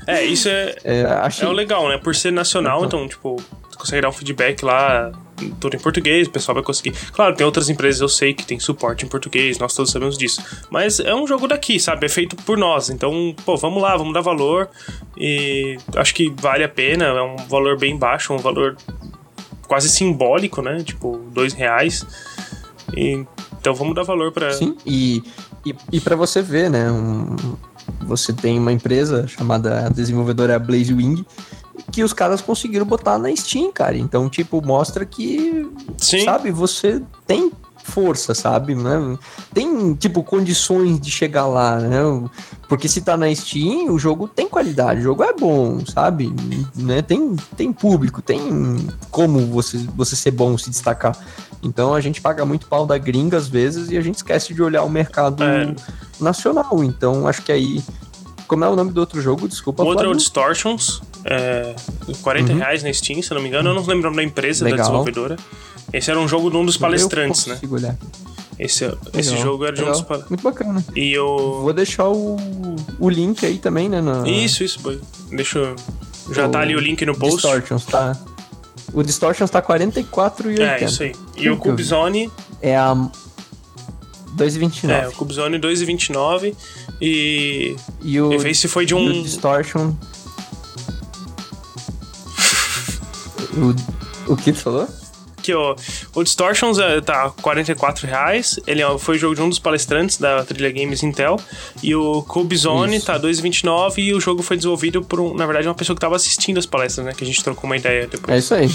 É, isso é, é, achei... é o legal, né? Por ser nacional, então, tipo, tu consegue dar um feedback lá, tudo em português, o pessoal vai conseguir. Claro, tem outras empresas eu sei que tem suporte em português, nós todos sabemos disso. Mas é um jogo daqui, sabe? É feito por nós. Então, pô, vamos lá, vamos dar valor. E acho que vale a pena, é um valor bem baixo, um valor quase simbólico, né? Tipo, dois reais. E, então vamos dar valor para. Sim, e e, e para você ver, né? Um, você tem uma empresa chamada desenvolvedora Blaze Wing que os caras conseguiram botar na Steam, cara. Então, tipo, mostra que, Sim. sabe, você tem força, sabe? Né? Tem, tipo, condições de chegar lá, né? Porque se tá na Steam, o jogo tem qualidade, o jogo é bom, sabe? Né? Tem, tem público, tem como você, você ser bom, se destacar. Então a gente paga muito pau da gringa às vezes e a gente esquece de olhar o mercado é. nacional. Então acho que aí. Como é o nome do outro jogo? Desculpa. O outro é o Distortions. É, 40 uhum. reais na Steam, se não me engano. Eu não lembro o nome da empresa, Legal. da desenvolvedora. Esse era um jogo de um dos palestrantes, né? Olhar. Esse, esse jogo era de um dos palestrantes. Muito bacana. E eu. Vou deixar o, o link aí também, né? Na... Isso, isso. Deixa eu. Já o tá ali o link no post. Distortions, tá. O Distortions tá 44,80. É, isso aí. E o Cubezone... É a... 2,29. É, o Cubezone 2,29 e... E o... Esse foi de um... o Distortion... o... O que tu falou? Que o, o Distortions é, tá 44 reais. Ele é, foi o jogo de um dos palestrantes da Trilha Games Intel. E o Cube Zone Isso. tá 2,29 e o jogo foi desenvolvido por, um, na verdade, uma pessoa que tava assistindo as palestras, né? Que a gente trocou uma ideia depois. É isso aí.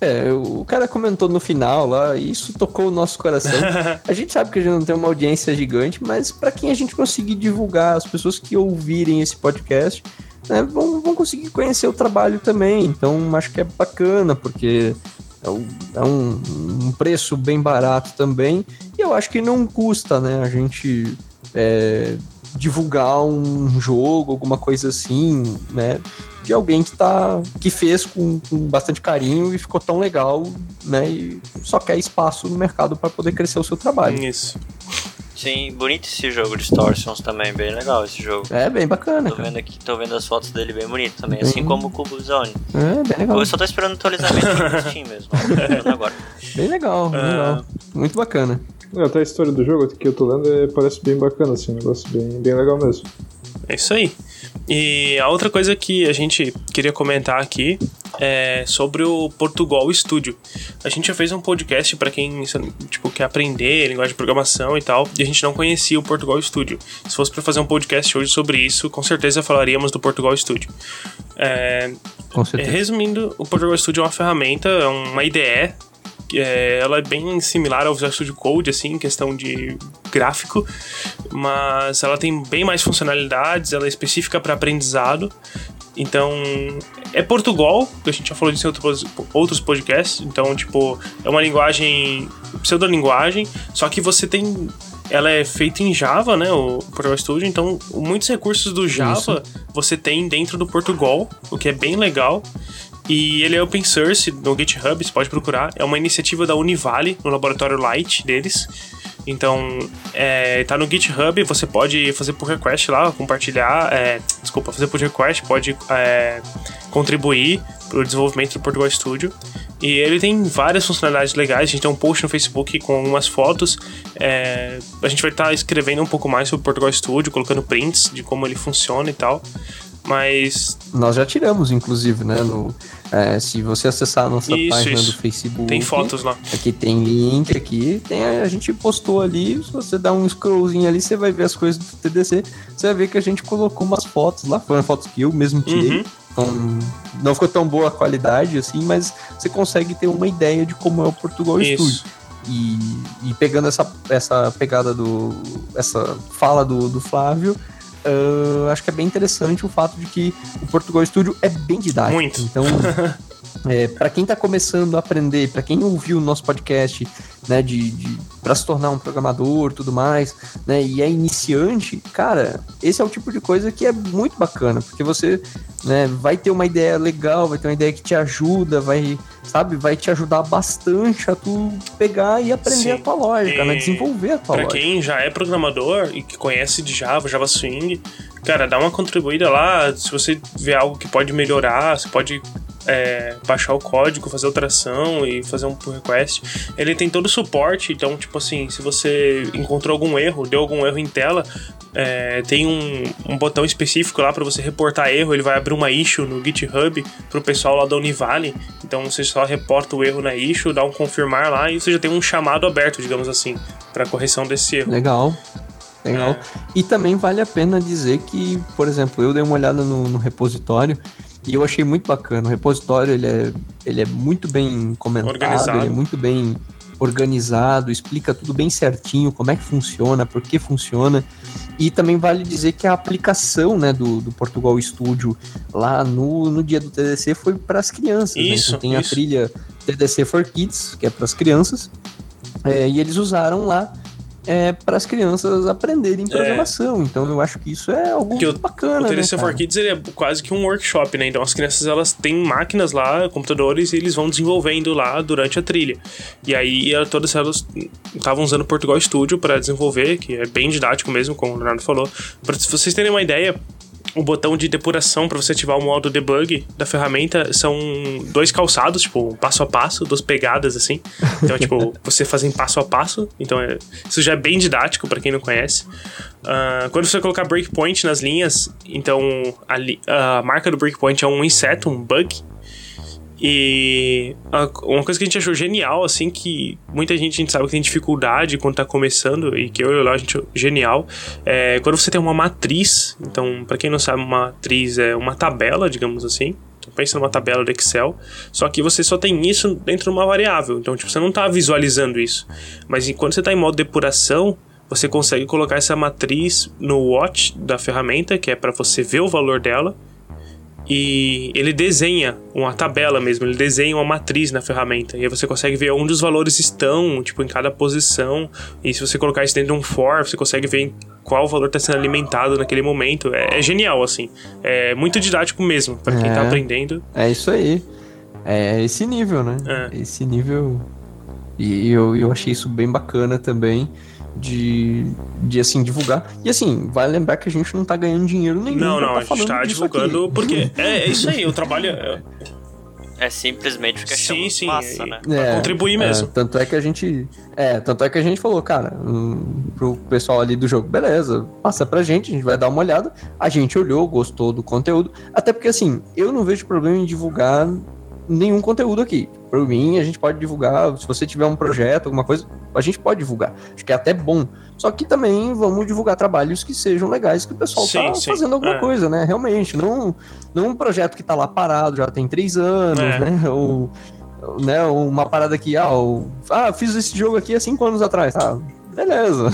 É, o cara comentou no final lá, e isso tocou o nosso coração. a gente sabe que a gente não tem uma audiência gigante, mas para quem a gente conseguir divulgar, as pessoas que ouvirem esse podcast, né, vão, vão conseguir conhecer o trabalho também. Então, acho que é bacana, porque é, um, é um, um, preço bem barato também. E eu acho que não custa, né? A gente é, divulgar um jogo, alguma coisa assim, né? De alguém que tá. que fez com, com bastante carinho e ficou tão legal, né? E só quer espaço no mercado para poder crescer o seu trabalho. Isso. Sim, bonito esse jogo Distortions também, bem legal esse jogo. É, bem bacana. Tô vendo aqui, tô vendo as fotos dele bem bonito também, bem... assim como o Cubo Zone. É, bem legal. Eu só tô esperando o atualizamento no Steam mesmo, agora. Bem legal, bem uh... legal. Muito bacana. É, até a história do jogo que eu tô lendo é, parece bem bacana, assim, um negócio bem, bem legal mesmo. É isso aí. E a outra coisa que a gente queria comentar aqui é sobre o Portugal Studio. A gente já fez um podcast para quem tipo, quer aprender linguagem de programação e tal, e a gente não conhecia o Portugal Studio. Se fosse para fazer um podcast hoje sobre isso, com certeza falaríamos do Portugal Studio. É, com certeza. Resumindo, o Portugal Studio é uma ferramenta, é uma IDE é, ela é bem similar ao Visual Studio Code, assim, em questão de gráfico, mas ela tem bem mais funcionalidades, ela é específica para aprendizado. Então, é Portugal, que a gente já falou disso em outros, outros podcasts. Então, tipo, é uma linguagem, pseudolinguagem, só que você tem. Ela é feita em Java, né? O Portugal Studio. Então, muitos recursos do Java Isso. você tem dentro do Portugal, o que é bem legal. E ele é open source no GitHub, você pode procurar. É uma iniciativa da Univale, no laboratório Light deles. Então, é, tá no GitHub, você pode fazer por request lá, compartilhar, é, desculpa, fazer por request, pode é, contribuir para o desenvolvimento do Portugal Studio. E ele tem várias funcionalidades legais. A gente tem um post no Facebook com algumas fotos. É, a gente vai estar tá escrevendo um pouco mais sobre o Portugal Studio, colocando prints de como ele funciona e tal. Mas. Nós já tiramos, inclusive, né? No, é, se você acessar a nossa Isso, página isso. do Facebook. Tem fotos lá. Aqui tem link aqui, tem, a gente postou ali, se você dá um scrollzinho ali, você vai ver as coisas do TDC, você vai ver que a gente colocou umas fotos lá, foram fotos que eu mesmo tirei. Uhum. Então, não ficou tão boa a qualidade assim, mas você consegue ter uma ideia de como é o Portugal Studio. Isso. E, e pegando essa, essa pegada do. essa fala do, do Flávio, ah, acho que é bem interessante o fato de que o Portugal Studio é bem didático. Muito. Então, é, para quem tá começando a aprender, para quem ouviu o nosso podcast, né, de, de para se tornar um programador, tudo mais, né, e é iniciante, cara, esse é o tipo de coisa que é muito bacana, porque você, né, vai ter uma ideia legal, vai ter uma ideia que te ajuda, vai, sabe, vai te ajudar bastante a tu pegar e aprender Sim. a tua lógica, né, E desenvolver a tua Pra lógica. quem já é programador e que conhece de Java, Java Swing, cara, dá uma contribuída lá. Se você vê algo que pode melhorar, você pode é, baixar o código, fazer alteração e fazer um pull request. Ele tem todo o suporte, então, tipo assim, se você encontrou algum erro, deu algum erro em tela, é, tem um, um botão específico lá para você reportar erro. Ele vai abrir uma issue no GitHub pro pessoal lá da Univale. Então você só reporta o erro na issue, dá um confirmar lá e você já tem um chamado aberto, digamos assim, para correção desse erro. Legal. Legal. E também vale a pena dizer que, por exemplo, eu dei uma olhada no, no repositório e eu achei muito bacana. O repositório ele é, ele é muito bem comentado, Organizado. ele é muito bem organizado, explica tudo bem certinho, como é que funciona, por que funciona. E também vale dizer que a aplicação né, do, do Portugal Studio lá no, no dia do TDC foi para as crianças. né? Isso, Então tem a isso. trilha TDC for Kids, que é para as crianças. É, e eles usaram lá é, para as crianças aprenderem programação. Então eu acho que isso é algo Que o- bacana. O TDC né, for? Kids ele é quase que um workshop, né? Então as crianças elas têm máquinas lá, computadores, e eles vão desenvolvendo lá durante a trilha. E aí todas elas estavam usando o Portugal Studio para desenvolver, que é bem didático mesmo, como o Leonardo falou. Para vocês terem uma ideia, o botão de depuração para você ativar o modo debug da ferramenta são dois calçados, tipo, passo a passo, duas pegadas assim. Então, tipo, você faz em passo a passo. Então, é, isso já é bem didático para quem não conhece. Ah, quando você colocar breakpoint nas linhas, então a, li- a marca do breakpoint é um inseto, um bug. E uma coisa que a gente achou genial, assim, que muita gente, a gente sabe que tem dificuldade quando tá começando, e que eu e o Léo a gente genial, é quando você tem uma matriz. Então, pra quem não sabe, uma matriz é uma tabela, digamos assim. Então, pensa numa tabela do Excel, só que você só tem isso dentro de uma variável. Então, tipo, você não tá visualizando isso. Mas e quando você tá em modo depuração, você consegue colocar essa matriz no watch da ferramenta, que é para você ver o valor dela e ele desenha uma tabela mesmo, ele desenha uma matriz na ferramenta. E aí você consegue ver onde os valores estão, tipo, em cada posição. E se você colocar isso dentro de um for, você consegue ver qual valor está sendo alimentado naquele momento. É, é genial, assim. É muito didático mesmo, para quem tá É. aprendendo. É isso aí. É esse nível, né? É. Esse nível. E eu, eu achei isso bem bacana também. De, de assim, divulgar. E assim, vale lembrar que a gente não tá ganhando dinheiro nenhum. Não, pra não, tá a gente tá disso aqui. divulgando porque é, é isso aí, o trabalho é, É simplesmente porque Sim, achamos sim, massa, é- né? pra contribuir mesmo. É, tanto é que a gente. É, tanto é que a gente falou, cara, hum, pro pessoal ali do jogo, beleza, passa pra gente, a gente vai dar uma olhada. A gente olhou, gostou do conteúdo. Até porque, assim, eu não vejo problema em divulgar nenhum conteúdo aqui. Por mim, a gente pode divulgar. Se você tiver um projeto, alguma coisa, a gente pode divulgar. Acho que é até bom. Só que também vamos divulgar trabalhos que sejam legais, que o pessoal Sim, tá sim, fazendo alguma é. coisa, né? Realmente. Não, não um projeto que tá lá parado, já tem três anos, É. né? Ou, né, uma parada que, ah, o- ah, fiz esse jogo aqui há cinco anos atrás, tá? Beleza.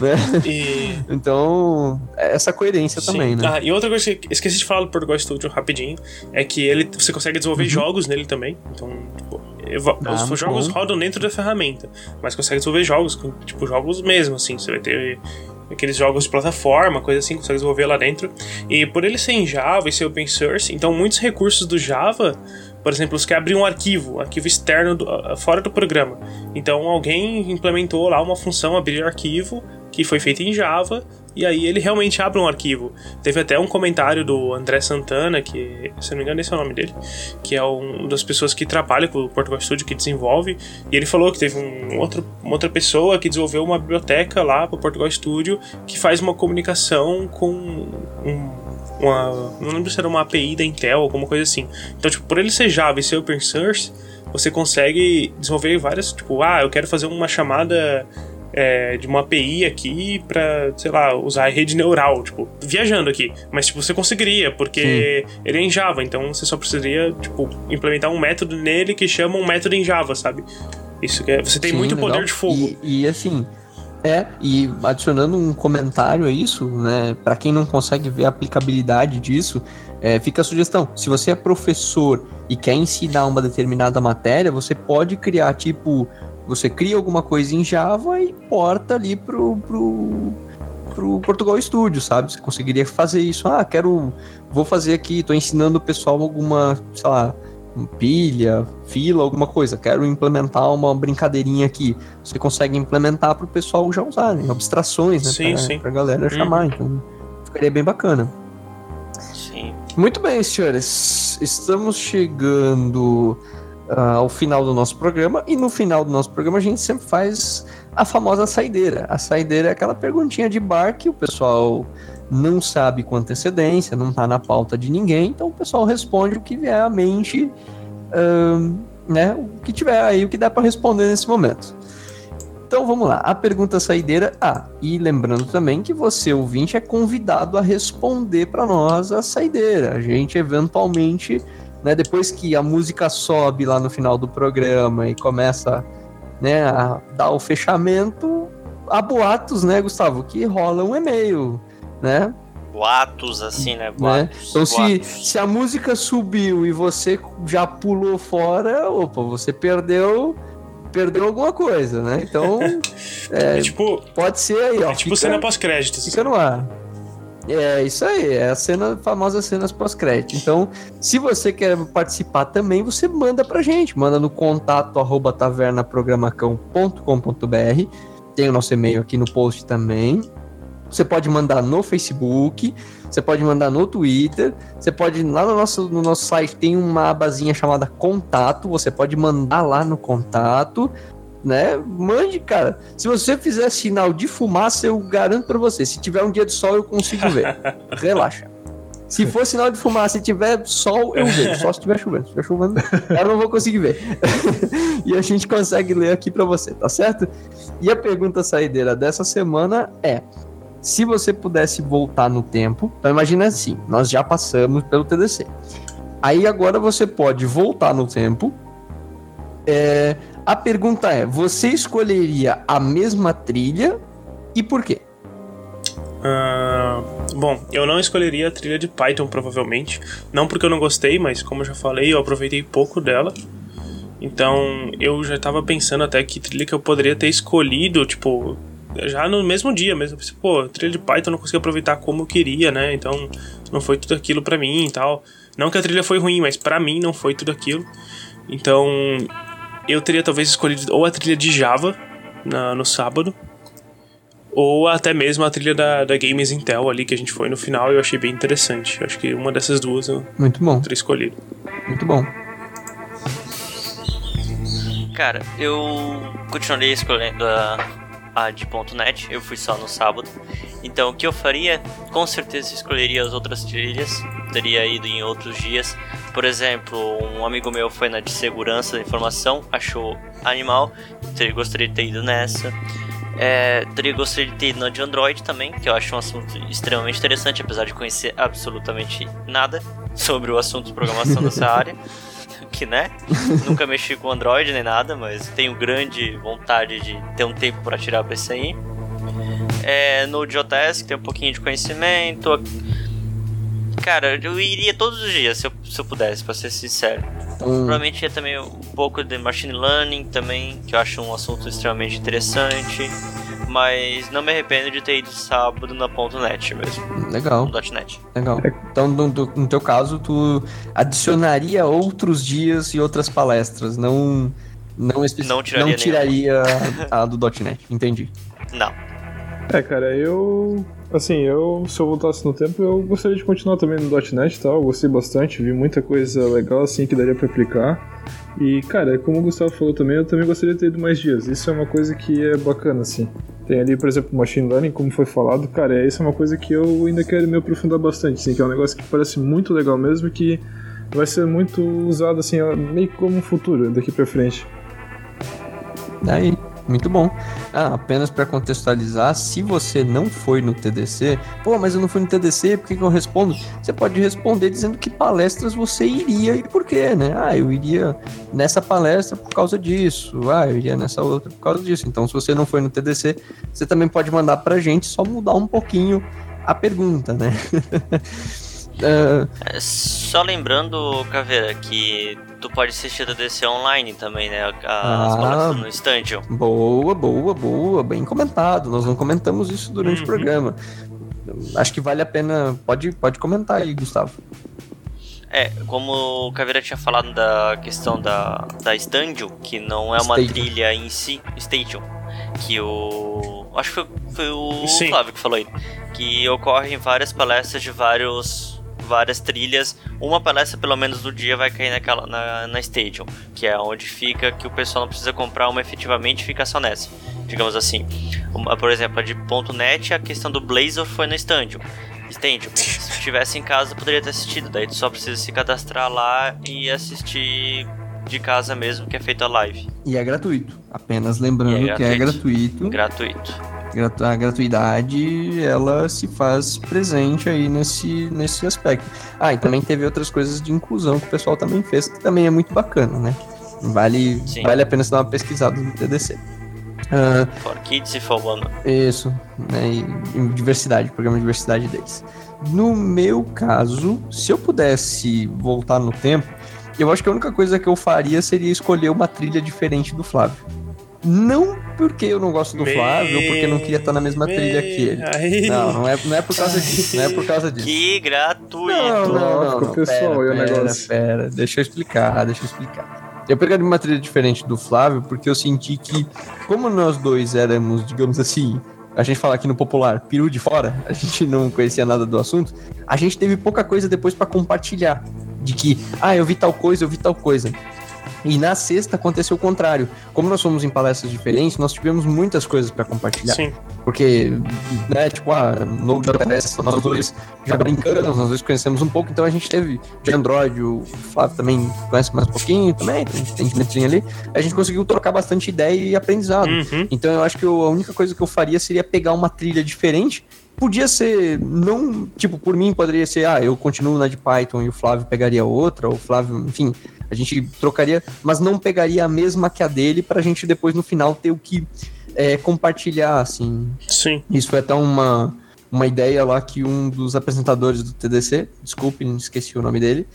né? E Então, é essa coerência Sim. também, né? Ah, e outra coisa que esqueci de falar do Portugal Studio rapidinho é que ele você consegue desenvolver jogos nele também. Então, tipo, Uhum. Ah, os jogos bom. rodam dentro da ferramenta, mas consegue desenvolver jogos, tipo jogos mesmo, assim. Você vai ter aqueles jogos de plataforma, coisa assim, consegue desenvolver lá dentro. E por ele ser em Java e ser open source, então muitos recursos do Java, por exemplo, você quer abrir um arquivo, arquivo externo do- ah, fora do programa. Então alguém implementou lá uma função abrir arquivo que foi feita em Java e aí ele realmente abre um arquivo. Teve até um comentário do André Santana, que, se não me engano, esse é o nome dele, que é um das pessoas que trabalha com o Portugal Studio, que desenvolve, e ele falou que teve um outro, uma outra pessoa que desenvolveu uma biblioteca lá para o Portugal Studio que faz uma comunicação com um uma. Não lembro se era uma API da Intel, alguma coisa assim. Então, tipo, por ele ser Java e ser open source, você consegue desenvolver várias. Tipo, ah, eu quero fazer uma chamada é, de uma API aqui pra, sei lá, usar a rede neural, tipo, viajando aqui. Mas, tipo, você conseguiria, porque Sim. ele é em Java, então você só precisaria, tipo, implementar um método nele que chama um método em Java, sabe? Isso é, você tem Sim, muito legal. poder de fogo. E, e assim, é, e adicionando um comentário a isso, né, para quem não consegue ver a aplicabilidade disso, é, fica a sugestão. Se você é professor e quer ensinar uma determinada matéria, você pode criar, tipo, você cria alguma coisa em Java e porta ali pro, pro, pro Portugal Studio, sabe? Você conseguiria fazer isso. Ah, quero. Vou fazer aqui, estou ensinando o pessoal alguma, sei lá, pilha, fila, alguma coisa. Quero implementar uma brincadeirinha aqui. Você consegue implementar para o pessoal já usar, né? Abstrações, né? Sim, pra, sim. pra galera chamar. Uhum. Então, ficaria bem bacana. Sim. Muito bem, senhores. Estamos chegando uh, ao final do nosso programa. E no final do nosso programa a gente sempre faz a famosa saideira. A saideira é aquela perguntinha de bar que o pessoal não sabe com antecedência, não está na pauta de ninguém, então o pessoal responde o que vier à mente, né? O que tiver aí, o que dá para responder nesse momento. Então vamos lá, a pergunta saideira Ah, e lembrando também que você, ouvinte, é convidado a responder para nós a saideira. A gente eventualmente né? Depois que a música sobe lá no final do programa e começa, né, a dar o fechamento, há boatos, né, Gustavo, que rola um e-mail, né? Boatos, assim, né? né? Boatos, Então, Se, se a música subiu e você já pulou fora, opa, você perdeu perdeu alguma coisa, né? Então, é, é tipo, pode ser aí, ó. É tipo fica, cena pós-créditos. Fica no ar. É isso aí, é a cena, famosa cenas pós-crédito. Então, se você quer participar também, você manda pra gente, manda no contato arroba tavernaprogramacão.com.br. Tem o nosso e-mail aqui no post também. Você pode mandar no Facebook, você pode mandar no Twitter, você pode lá no nosso, no nosso site tem uma abazinha chamada contato, você pode mandar lá no contato né? Mande, cara. Se você fizer sinal de fumaça, eu garanto para você. Se tiver um dia de sol, eu consigo ver. Relaxa. Se for sinal de fumaça e tiver sol, eu vejo. Só se tiver chovendo. Se tiver chovendo, eu não vou conseguir ver. e a gente consegue ler aqui para você, tá certo? E a pergunta saideira dessa semana é: se você pudesse voltar no tempo, então imagina assim, nós já passamos pelo TDC. Aí agora você pode voltar no tempo, é, a pergunta é: você escolheria a mesma trilha e por quê? Uh, bom, eu não escolheria a trilha de Python, provavelmente. Não porque eu não gostei, mas como eu já falei, eu aproveitei pouco dela. Então eu já estava pensando até que trilha que eu poderia ter escolhido, tipo, já no mesmo dia mesmo. Pensei, Pô, trilha de Python eu não consegui aproveitar como eu queria, né? Então não foi tudo aquilo para mim e tal. Não que a trilha foi ruim, mas para mim não foi tudo aquilo. Então eu teria talvez escolhido ou a trilha de Java na, no sábado, ou até mesmo a trilha da, da Games Intel ali que a gente foi no final eu achei bem interessante. Eu acho que uma dessas duas eu Muito bom. teria escolhido. Muito bom. Cara, eu continuaria escolhendo a, a de .NET, eu fui só no sábado. Então o que eu faria? Com certeza escolheria as outras trilhas, teria ido em outros dias. Por exemplo, um amigo meu foi na de segurança da informação, achou animal, teria, gostaria de ter ido nessa. É, teria gostaria de ter ido na de Android também, que eu acho um assunto extremamente interessante, apesar de conhecer absolutamente nada sobre o assunto de programação dessa área. Né? Nunca mexi com Android nem nada, mas tenho grande vontade de ter um tempo para tirar pra isso aí. É, no JS, que tem um pouquinho de conhecimento. Cara, eu iria todos os dias se eu, se eu pudesse, pra ser sincero. Hum. Provavelmente ia também um pouco de machine learning também, que eu acho um assunto extremamente interessante. Mas não me arrependo de ter ido sábado na .NET mesmo. Legal. .NET. Legal. Então, no, no teu caso, tu adicionaria outros dias e outras palestras, não... Não, especi... não tiraria, não tiraria a do .NET, entendi. Não. É, cara, eu Assim, eu, se eu voltasse no tempo, eu gostaria de continuar também no .NET e tal, gostei bastante, vi muita coisa legal assim que daria para aplicar. E, cara, como o Gustavo falou também, eu também gostaria de ter ido mais dias. Isso é uma coisa que é bacana, assim. Tem ali, por exemplo, Machine Learning, como foi falado, cara, isso é uma coisa que eu ainda quero me aprofundar bastante, assim, que é um negócio que parece muito legal mesmo que vai ser muito usado, assim, meio como um futuro daqui pra frente. Daí, muito bom. Ah, apenas para contextualizar, se você não foi no TDC, pô, mas eu não fui no TDC, por que, que eu respondo? Você pode responder dizendo que palestras você iria e por quê, né? Ah, eu iria nessa palestra por causa disso. Ah, eu iria nessa outra por causa disso. Então, se você não foi no TDC, você também pode mandar pra gente, só mudar um pouquinho a pergunta, né? Uh... Só lembrando, Caveira, que tu pode assistir a DC online também, né? As ah, palestras no stand. Boa, boa, boa. Bem comentado. Nós não comentamos isso durante uhum. o programa. Acho que vale a pena. Pode, pode comentar aí, Gustavo. É, como o Caveira tinha falado da questão da, da Stadium, que não é uma Stadium. trilha em si, Stadium, que o. Acho que foi, foi o Sim. Flávio que falou aí. Que ocorrem várias palestras de vários várias trilhas, uma palestra pelo menos do dia vai cair naquela, na, na Stadium, que é onde fica que o pessoal não precisa comprar uma efetivamente fica só nessa, digamos assim. Uma, por exemplo, a de .NET, a questão do Blazor foi no Stadium. Stadium. Se tivesse em casa, poderia ter assistido. Daí tu só precisa se cadastrar lá e assistir de casa mesmo, que é feito a live. E é gratuito. Apenas lembrando é que é gratuito. Gratuito a gratuidade ela se faz presente aí nesse, nesse aspecto. Ah, e também teve outras coisas de inclusão que o pessoal também fez, que também é muito bacana, né? Vale, vale a pena dar uma pesquisada no TDC. Uh, for Kids e For Women. Isso, né? E diversidade, programa de diversidade deles. No meu caso, se eu pudesse voltar no tempo, eu acho que a única coisa que eu faria seria escolher uma trilha diferente do Flávio. Não porque eu não gosto do Flávio, porque eu não queria estar na mesma trilha que ele. Aí. Não, não é, não é por causa disso. Não é por causa disso. Que gratuito. Não, não, não. não. Pessoal, pera, pera, pera, deixa eu explicar, deixa eu explicar. Eu pegaria uma trilha diferente do Flávio porque eu senti que, como nós dois éramos, digamos assim, a gente fala aqui no popular, peru de fora, a gente não conhecia nada do assunto, a gente teve pouca coisa depois para compartilhar. De que, ah, eu vi tal coisa, eu vi tal coisa. E na sexta aconteceu o contrário. Como nós fomos em palestras diferentes, nós tivemos muitas coisas para compartilhar. Sim. Porque, né, tipo, ah, no palestra, nós dois já brincamos, nós dois conhecemos um pouco, então a gente teve de Android, o Flávio também conhece mais um pouquinho também, a gente tem ali. A gente conseguiu trocar bastante ideia e aprendizado. Uhum. Então eu acho que eu, a única coisa que eu faria seria pegar uma trilha diferente podia ser, não, tipo, por mim poderia ser, ah, eu continuo na de Python e o Flávio pegaria outra, ou o Flávio, enfim, a gente trocaria, mas não pegaria a mesma que a dele para a gente depois no final ter o que é, compartilhar, assim. Sim. Isso foi até uma, uma ideia lá que um dos apresentadores do TDC, desculpe, esqueci o nome dele,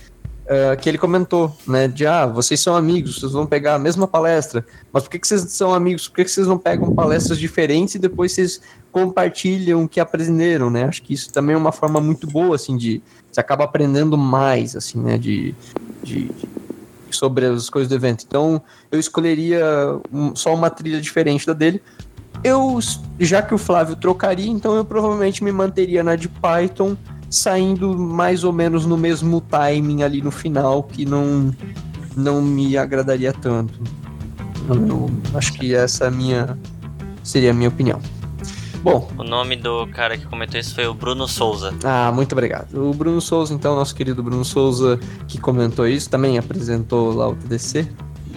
uh, que ele comentou, né, de, ah, vocês são amigos, vocês vão pegar a mesma palestra, mas por que, que vocês são amigos? Por que, que vocês não pegam palestras diferentes e depois vocês compartilham o que aprenderam, né? Acho que isso também é uma forma muito boa, assim, de você acaba aprendendo mais, assim, né, de, de, de sobre as coisas do evento. Então, eu escolheria um, só uma trilha diferente da dele. Eu, já que o Flávio trocaria, então eu provavelmente me manteria na de Python, saindo mais ou menos no mesmo timing ali no final, que não, não me agradaria tanto. Eu acho que essa é minha, seria a minha opinião. Bom. O nome do cara que comentou isso foi o Bruno Souza. Ah, muito obrigado. O Bruno Souza, então, nosso querido Bruno Souza, que comentou isso, também apresentou lá o TDC.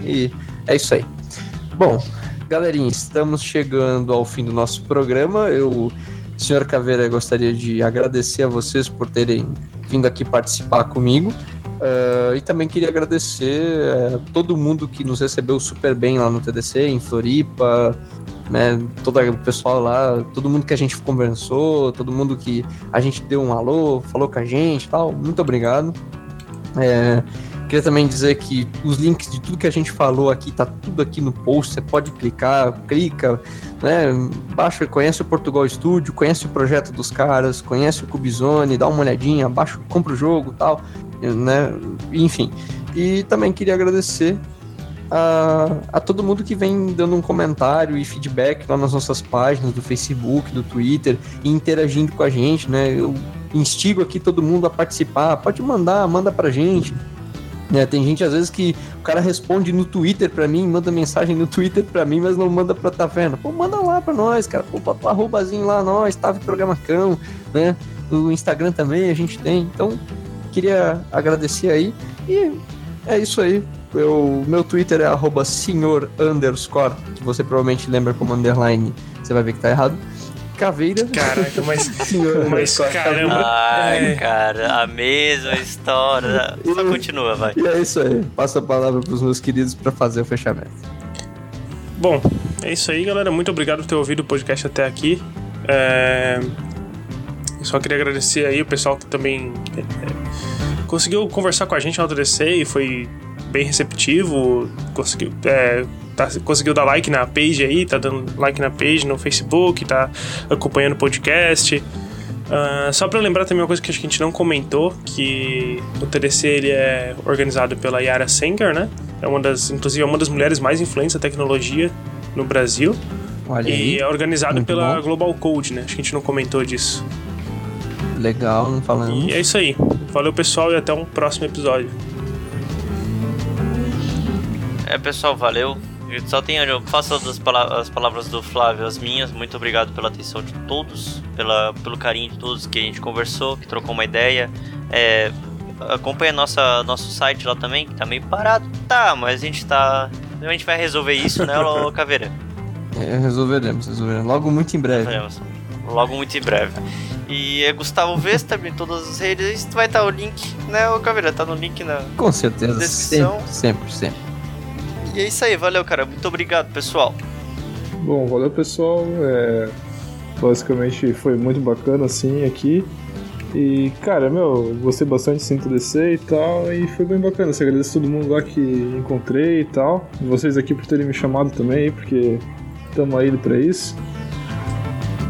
E é isso aí. Bom, galerinha, estamos chegando ao fim do nosso programa. Eu, senhor Caveira, gostaria de agradecer a vocês por terem vindo aqui participar comigo. Uh, e também queria agradecer uh, todo mundo que nos recebeu super bem lá no TDC, em Floripa, né? Todo o pessoal lá, todo mundo que a gente conversou, todo mundo que a gente deu um alô, falou com a gente tal. Muito obrigado. É, queria também dizer que os links de tudo que a gente falou aqui, tá tudo aqui no post. Você pode clicar, clica, né? Baixa, conhece o Portugal Studio, conhece o projeto dos caras, conhece o Cubizone, dá uma olhadinha, baixa, compra o jogo tal, né? Enfim. E também queria agradecer a, a todo mundo que vem dando um comentário e feedback lá nas nossas páginas do Facebook, do Twitter e interagindo com a gente, né? Eu instigo aqui todo mundo a participar. Pode mandar, manda pra gente. É, tem gente às vezes que o cara responde no Twitter pra mim, manda mensagem no Twitter pra mim, mas não manda pra Taverna. Pô, manda lá pra nós, cara. Pô, bota arrobazinho lá, nós, Tave Programacão, né? No Instagram também a gente tem. Então, queria agradecer aí. E é isso aí. Eu, meu Twitter é arroba senhor underscore, que você provavelmente lembra como underline, você vai ver que tá errado. Caveira. Caraca, mas, Senhor mas caramba. Ai, é. cara, a mesma história. Só continua, vai. E é isso aí. Passo a palavra pros meus queridos pra fazer o fechamento. Bom, é isso aí, galera. Muito obrigado por ter ouvido o podcast até aqui. É... eu Só queria agradecer aí o pessoal que também é, é, conseguiu conversar com a gente no AutoDC e foi bem receptivo. Conseguiu, é, tá- conseguiu dar like na page aí, tá dando like na page no Facebook, tá acompanhando o podcast. Ah, só pra lembrar também uma coisa que acho que a gente não comentou, que o TDC ele é organizado pela Yara Sengar, né? É uma das, inclusive, é uma das mulheres mais influentes da tecnologia no Brasil. Olha E aí. é organizado muito pela bom. Global Code, né? Acho que a gente não comentou disso. Legal, não falamos. E é isso aí. Valeu, pessoal, e até um próximo episódio. É, pessoal, valeu. Eu só tenho, eu faço as, pala- as palavras do Flávio as minhas. Muito obrigado pela atenção de todos, pela, pelo carinho de todos que a gente conversou, que trocou uma ideia. É, acompanha nossa, nosso site lá também, que tá meio parado. Tá, mas a gente tá. A gente vai resolver isso, né, ô Caveira? É, resolveremos, resolveremos. Logo muito em breve. Faremos. Logo muito em breve. E é Gustavo Vester em todas as redes. Vai estar o link, né, ô Caveira? Tá no link na. Com certeza. Descrição. Sempre, sempre, sempre. E é isso aí, valeu, cara. Muito obrigado, pessoal. Bom, valeu pessoal. É, basicamente foi muito bacana assim aqui. E cara, meu, gostei bastante do DC e tal. E foi bem bacana. Assim, agradeço todo mundo lá que encontrei e tal. Vocês aqui por terem me chamado também, porque estamos aí pra isso.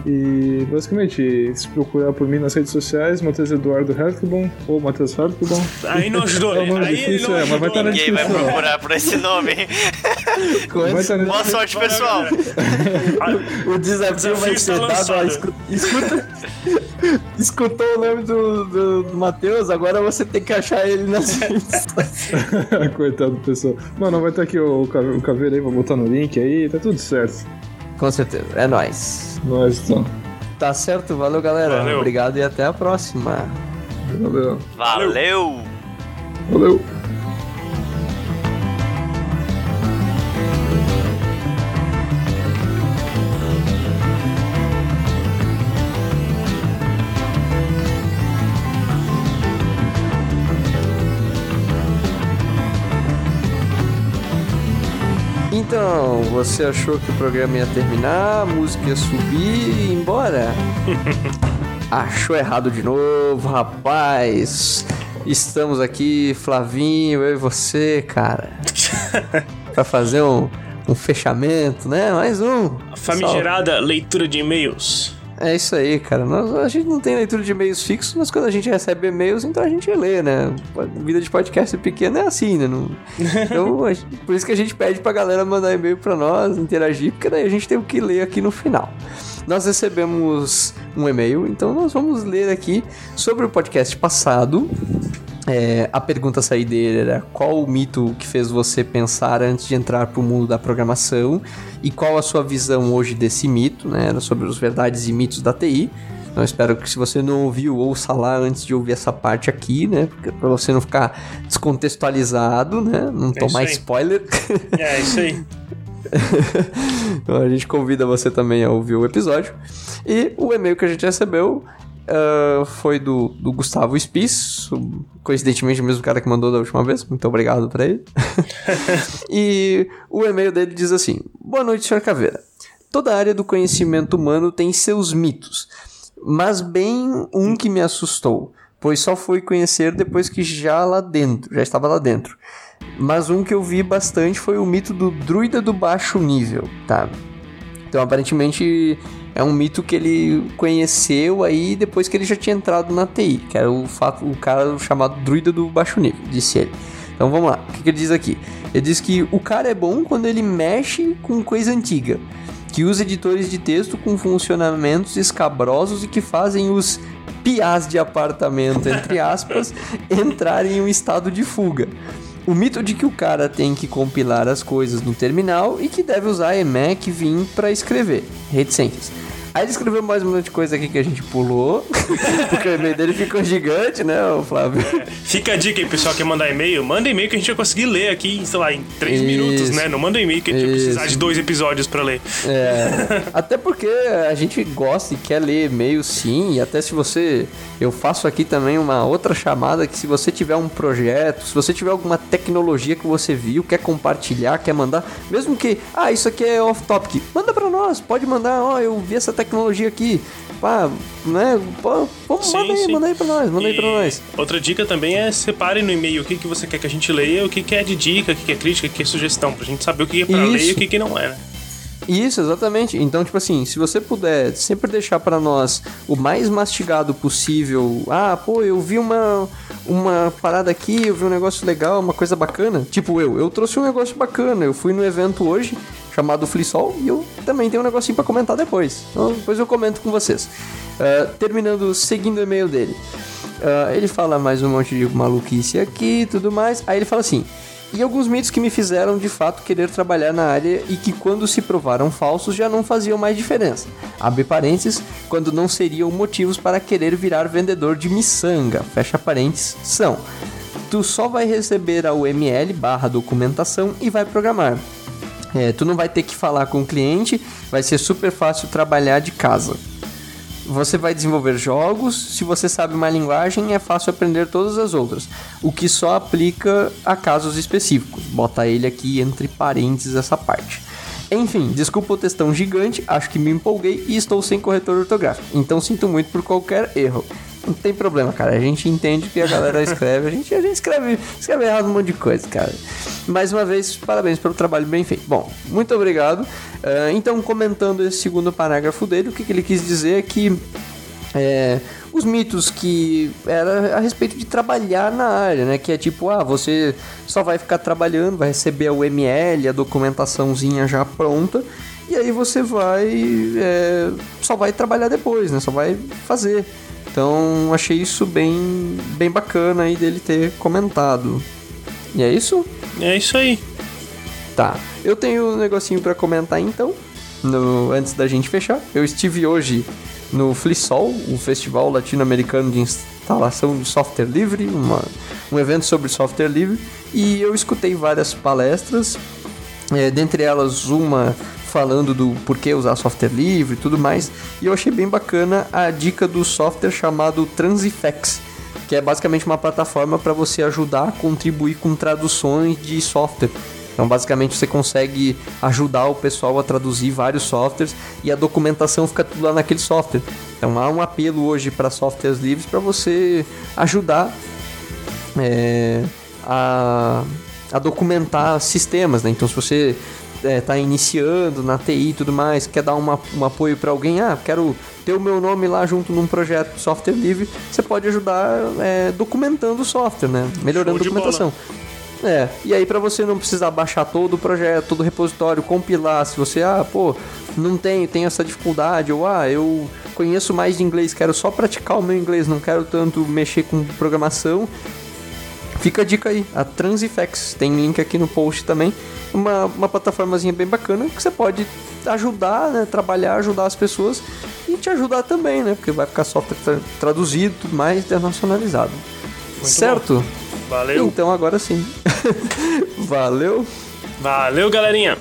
E basicamente, se procurar por mim nas redes sociais, Matheus Eduardo Hertlebon ou Matheus Hertlebon. Aí não ajudou, É um nome aí ele difícil, não é, mas vai estar na Ninguém vai descrição. procurar por esse nome. Na Boa sorte, pessoal. O desafio, desafio vai ser dado. lançado. escu- Escuta. Escutou o nome do, do, do Matheus, agora você tem que achar ele nas redes sociais. Coitado do pessoal. Mano, vai estar aqui o, o caveiro aí, vou botar no link aí, tá tudo certo. Com certeza, é nóis. Nós então. Tá certo, valeu galera. Valeu. Obrigado e até a próxima. Valeu. Valeu. Valeu. Então, você achou que o programa ia terminar, a música ia subir e ir embora? Achou errado de novo, rapaz. Estamos aqui, Flavinho, eu e você, cara. pra fazer um, um fechamento, né? Mais um. A famigerada leitura de e-mails. É isso aí, cara. Nós- a gente não tem leitura de e-mails fixos, mas quando a gente recebe e-mails, então a gente lê, né? A vida de podcast pequeno é assim, né? Não- Então, por isso que a gente pede pra galera mandar e-mail pra nós, interagir, porque daí a gente tem o que ler aqui no final. Nós recebemos um e-mail, então nós vamos ler aqui sobre o podcast passado. É, a pergunta saideira era qual o mito que fez você pensar antes de entrar para o mundo da programação e qual a sua visão hoje desse mito, né? Era sobre os verdades e mitos da TI. Então espero que se você não ouviu, ouça lá antes de ouvir essa parte aqui, né? Para você não ficar descontextualizado, né? Não É tomar spoiler. É, isso aí. Então a gente convida você também a ouvir o episódio. E o e-mail que a gente recebeu ah, foi do, do Gustavo Spies, o- coincidentemente o mesmo cara que mandou da última vez. Muito obrigado pra ele. e o e-mail dele diz assim: Boa noite, Sr. Caveira. Toda área do conhecimento humano tem seus mitos, mas bem um que me assustou, pois só fui conhecer depois que já lá dentro, já estava lá dentro. Mas um que eu vi bastante foi o mito do druida do baixo nível, tá? Então, aparentemente, é um mito que ele conheceu aí depois que ele já tinha entrado na TI, que era o fato, o cara chamado druida do baixo nível, disse ele. Então vamos lá, o que, que ele diz aqui? Ele diz que o cara é bom quando ele mexe com coisa antiga, que usa editores de texto com funcionamentos escabrosos e que fazem os piás de apartamento, entre aspas, entrarem em um estado de fuga. O mito de que o cara tem que compilar as coisas no terminal e que deve usar Emac Vim para escrever. Reticências. Aí ele escreveu mais um monte de coisa aqui que a gente pulou, porque o e-mail dele ficou gigante, né, Flávio? Fica a dica aí, pessoal, que mandar e-mail, manda e-mail que a gente vai conseguir ler aqui, sei lá, em três Isso. minutos, né? Não manda e-mail que a gente vai precisar Isso. de dois episódios pra ler. É, até porque a gente gosta e quer ler e-mail sim, e até se você. Eu faço aqui também uma outra chamada que se você tiver um projeto, se você tiver alguma tecnologia que você viu, quer compartilhar, quer mandar, mesmo que, ah, isso aqui é off-topic, manda pra nós, pode mandar, ó, eu vi essa tecnologia aqui, pá, né? Pô, vamos, Sim, manda aí, sim. manda aí pra nós, manda aí pra E nós. Outra dica também é separe no e-mail o que, que você quer que a gente leia, o que, que é de dica, o que, que é crítica, o que é sugestão, pra gente saber o que é pra Isso. ler e o que, que não é, né? Isso, exatamente. Então, tipo assim, se você puder sempre deixar pra nós o mais mastigado possível. Ah, pô, eu vi uma, uma parada aqui, eu vi um negócio legal, uma coisa bacana. Tipo eu, eu trouxe um negócio bacana. Eu fui no evento hoje chamado Flisol e eu também tenho um negocinho pra comentar depois. Então, depois eu comento com vocês. Ah, terminando, seguindo o e-mail dele. Ah, ele fala mais um monte de maluquice aqui e tudo mais. Aí ele fala assim. E alguns mitos que me fizeram de fato querer trabalhar na área e que, quando se provaram falsos, já não faziam mais diferença. Abre parênteses, quando não seriam motivos para querer virar vendedor de miçanga. Fecha parênteses, são. Tu só vai receber a UML barra documentação e vai programar. É, tu não vai ter que falar com o cliente, vai ser super fácil trabalhar de casa. Você vai desenvolver jogos, se você sabe uma linguagem, é fácil aprender todas as outras, o que só aplica a casos específicos. Bota ele aqui entre parênteses essa parte. Enfim, desculpa o textão gigante, acho que me empolguei e estou sem corretor ortográfico, então sinto muito por qualquer erro. Não tem problema, cara. A gente entende que a galera escreve. A gente, a gente escreve, escreve errado um monte de coisa, cara. Mais uma vez, parabéns pelo trabalho bem feito. Bom, muito obrigado. Ah, então, comentando esse segundo parágrafo dele, o que, que ele quis dizer é que é, os mitos que era a respeito de trabalhar na área, né? Que é tipo, ah, você só vai ficar trabalhando, vai receber a UML, a documentaçãozinha já pronta, e aí você vai é, só vai trabalhar depois, né? Só vai fazer. Então achei isso bem bem bacana aí dele ter comentado. E é isso? É isso aí. Tá. Eu tenho um negocinho pra comentar então, no, antes da gente fechar. Eu estive hoje no Flisol, um festival latino-americano de instalação de software livre, uma, um evento sobre software livre, e eu escutei várias palestras, é, dentre elas uma falando do porquê usar software livre e tudo mais, e eu achei bem bacana a dica do software chamado Transifex, que é basicamente uma plataforma para você ajudar a contribuir com traduções de software. Então, basicamente, você consegue ajudar o pessoal a traduzir vários softwares e a documentação fica tudo lá naquele software. Então, há um apelo hoje para softwares livres para você ajudar é, a, a documentar sistemas, né? Então, se você está iniciando na TI e tudo mais, quer dar uma, um apoio para alguém, ah, quero ter o meu nome lá junto num projeto de software livre, você pode ajudar é, documentando o software, né? Melhorando a documentação. É, e aí para você não precisar baixar todo o projeto, todo o repositório, compilar, se você, ah, pô, não tenho, tenho essa dificuldade, ou ah, eu conheço mais de inglês, quero só praticar o meu inglês, não quero tanto mexer com programação, Fica a dica aí, a Transifex, tem link aqui no post também, uma, uma plataformazinha bem bacana que você pode ajudar, né, trabalhar, ajudar as pessoas e te ajudar também, né, porque vai ficar software tra traduzido, tudo mais internacionalizado. certo? Valeu. Então agora sim. Valeu. Valeu, galerinha.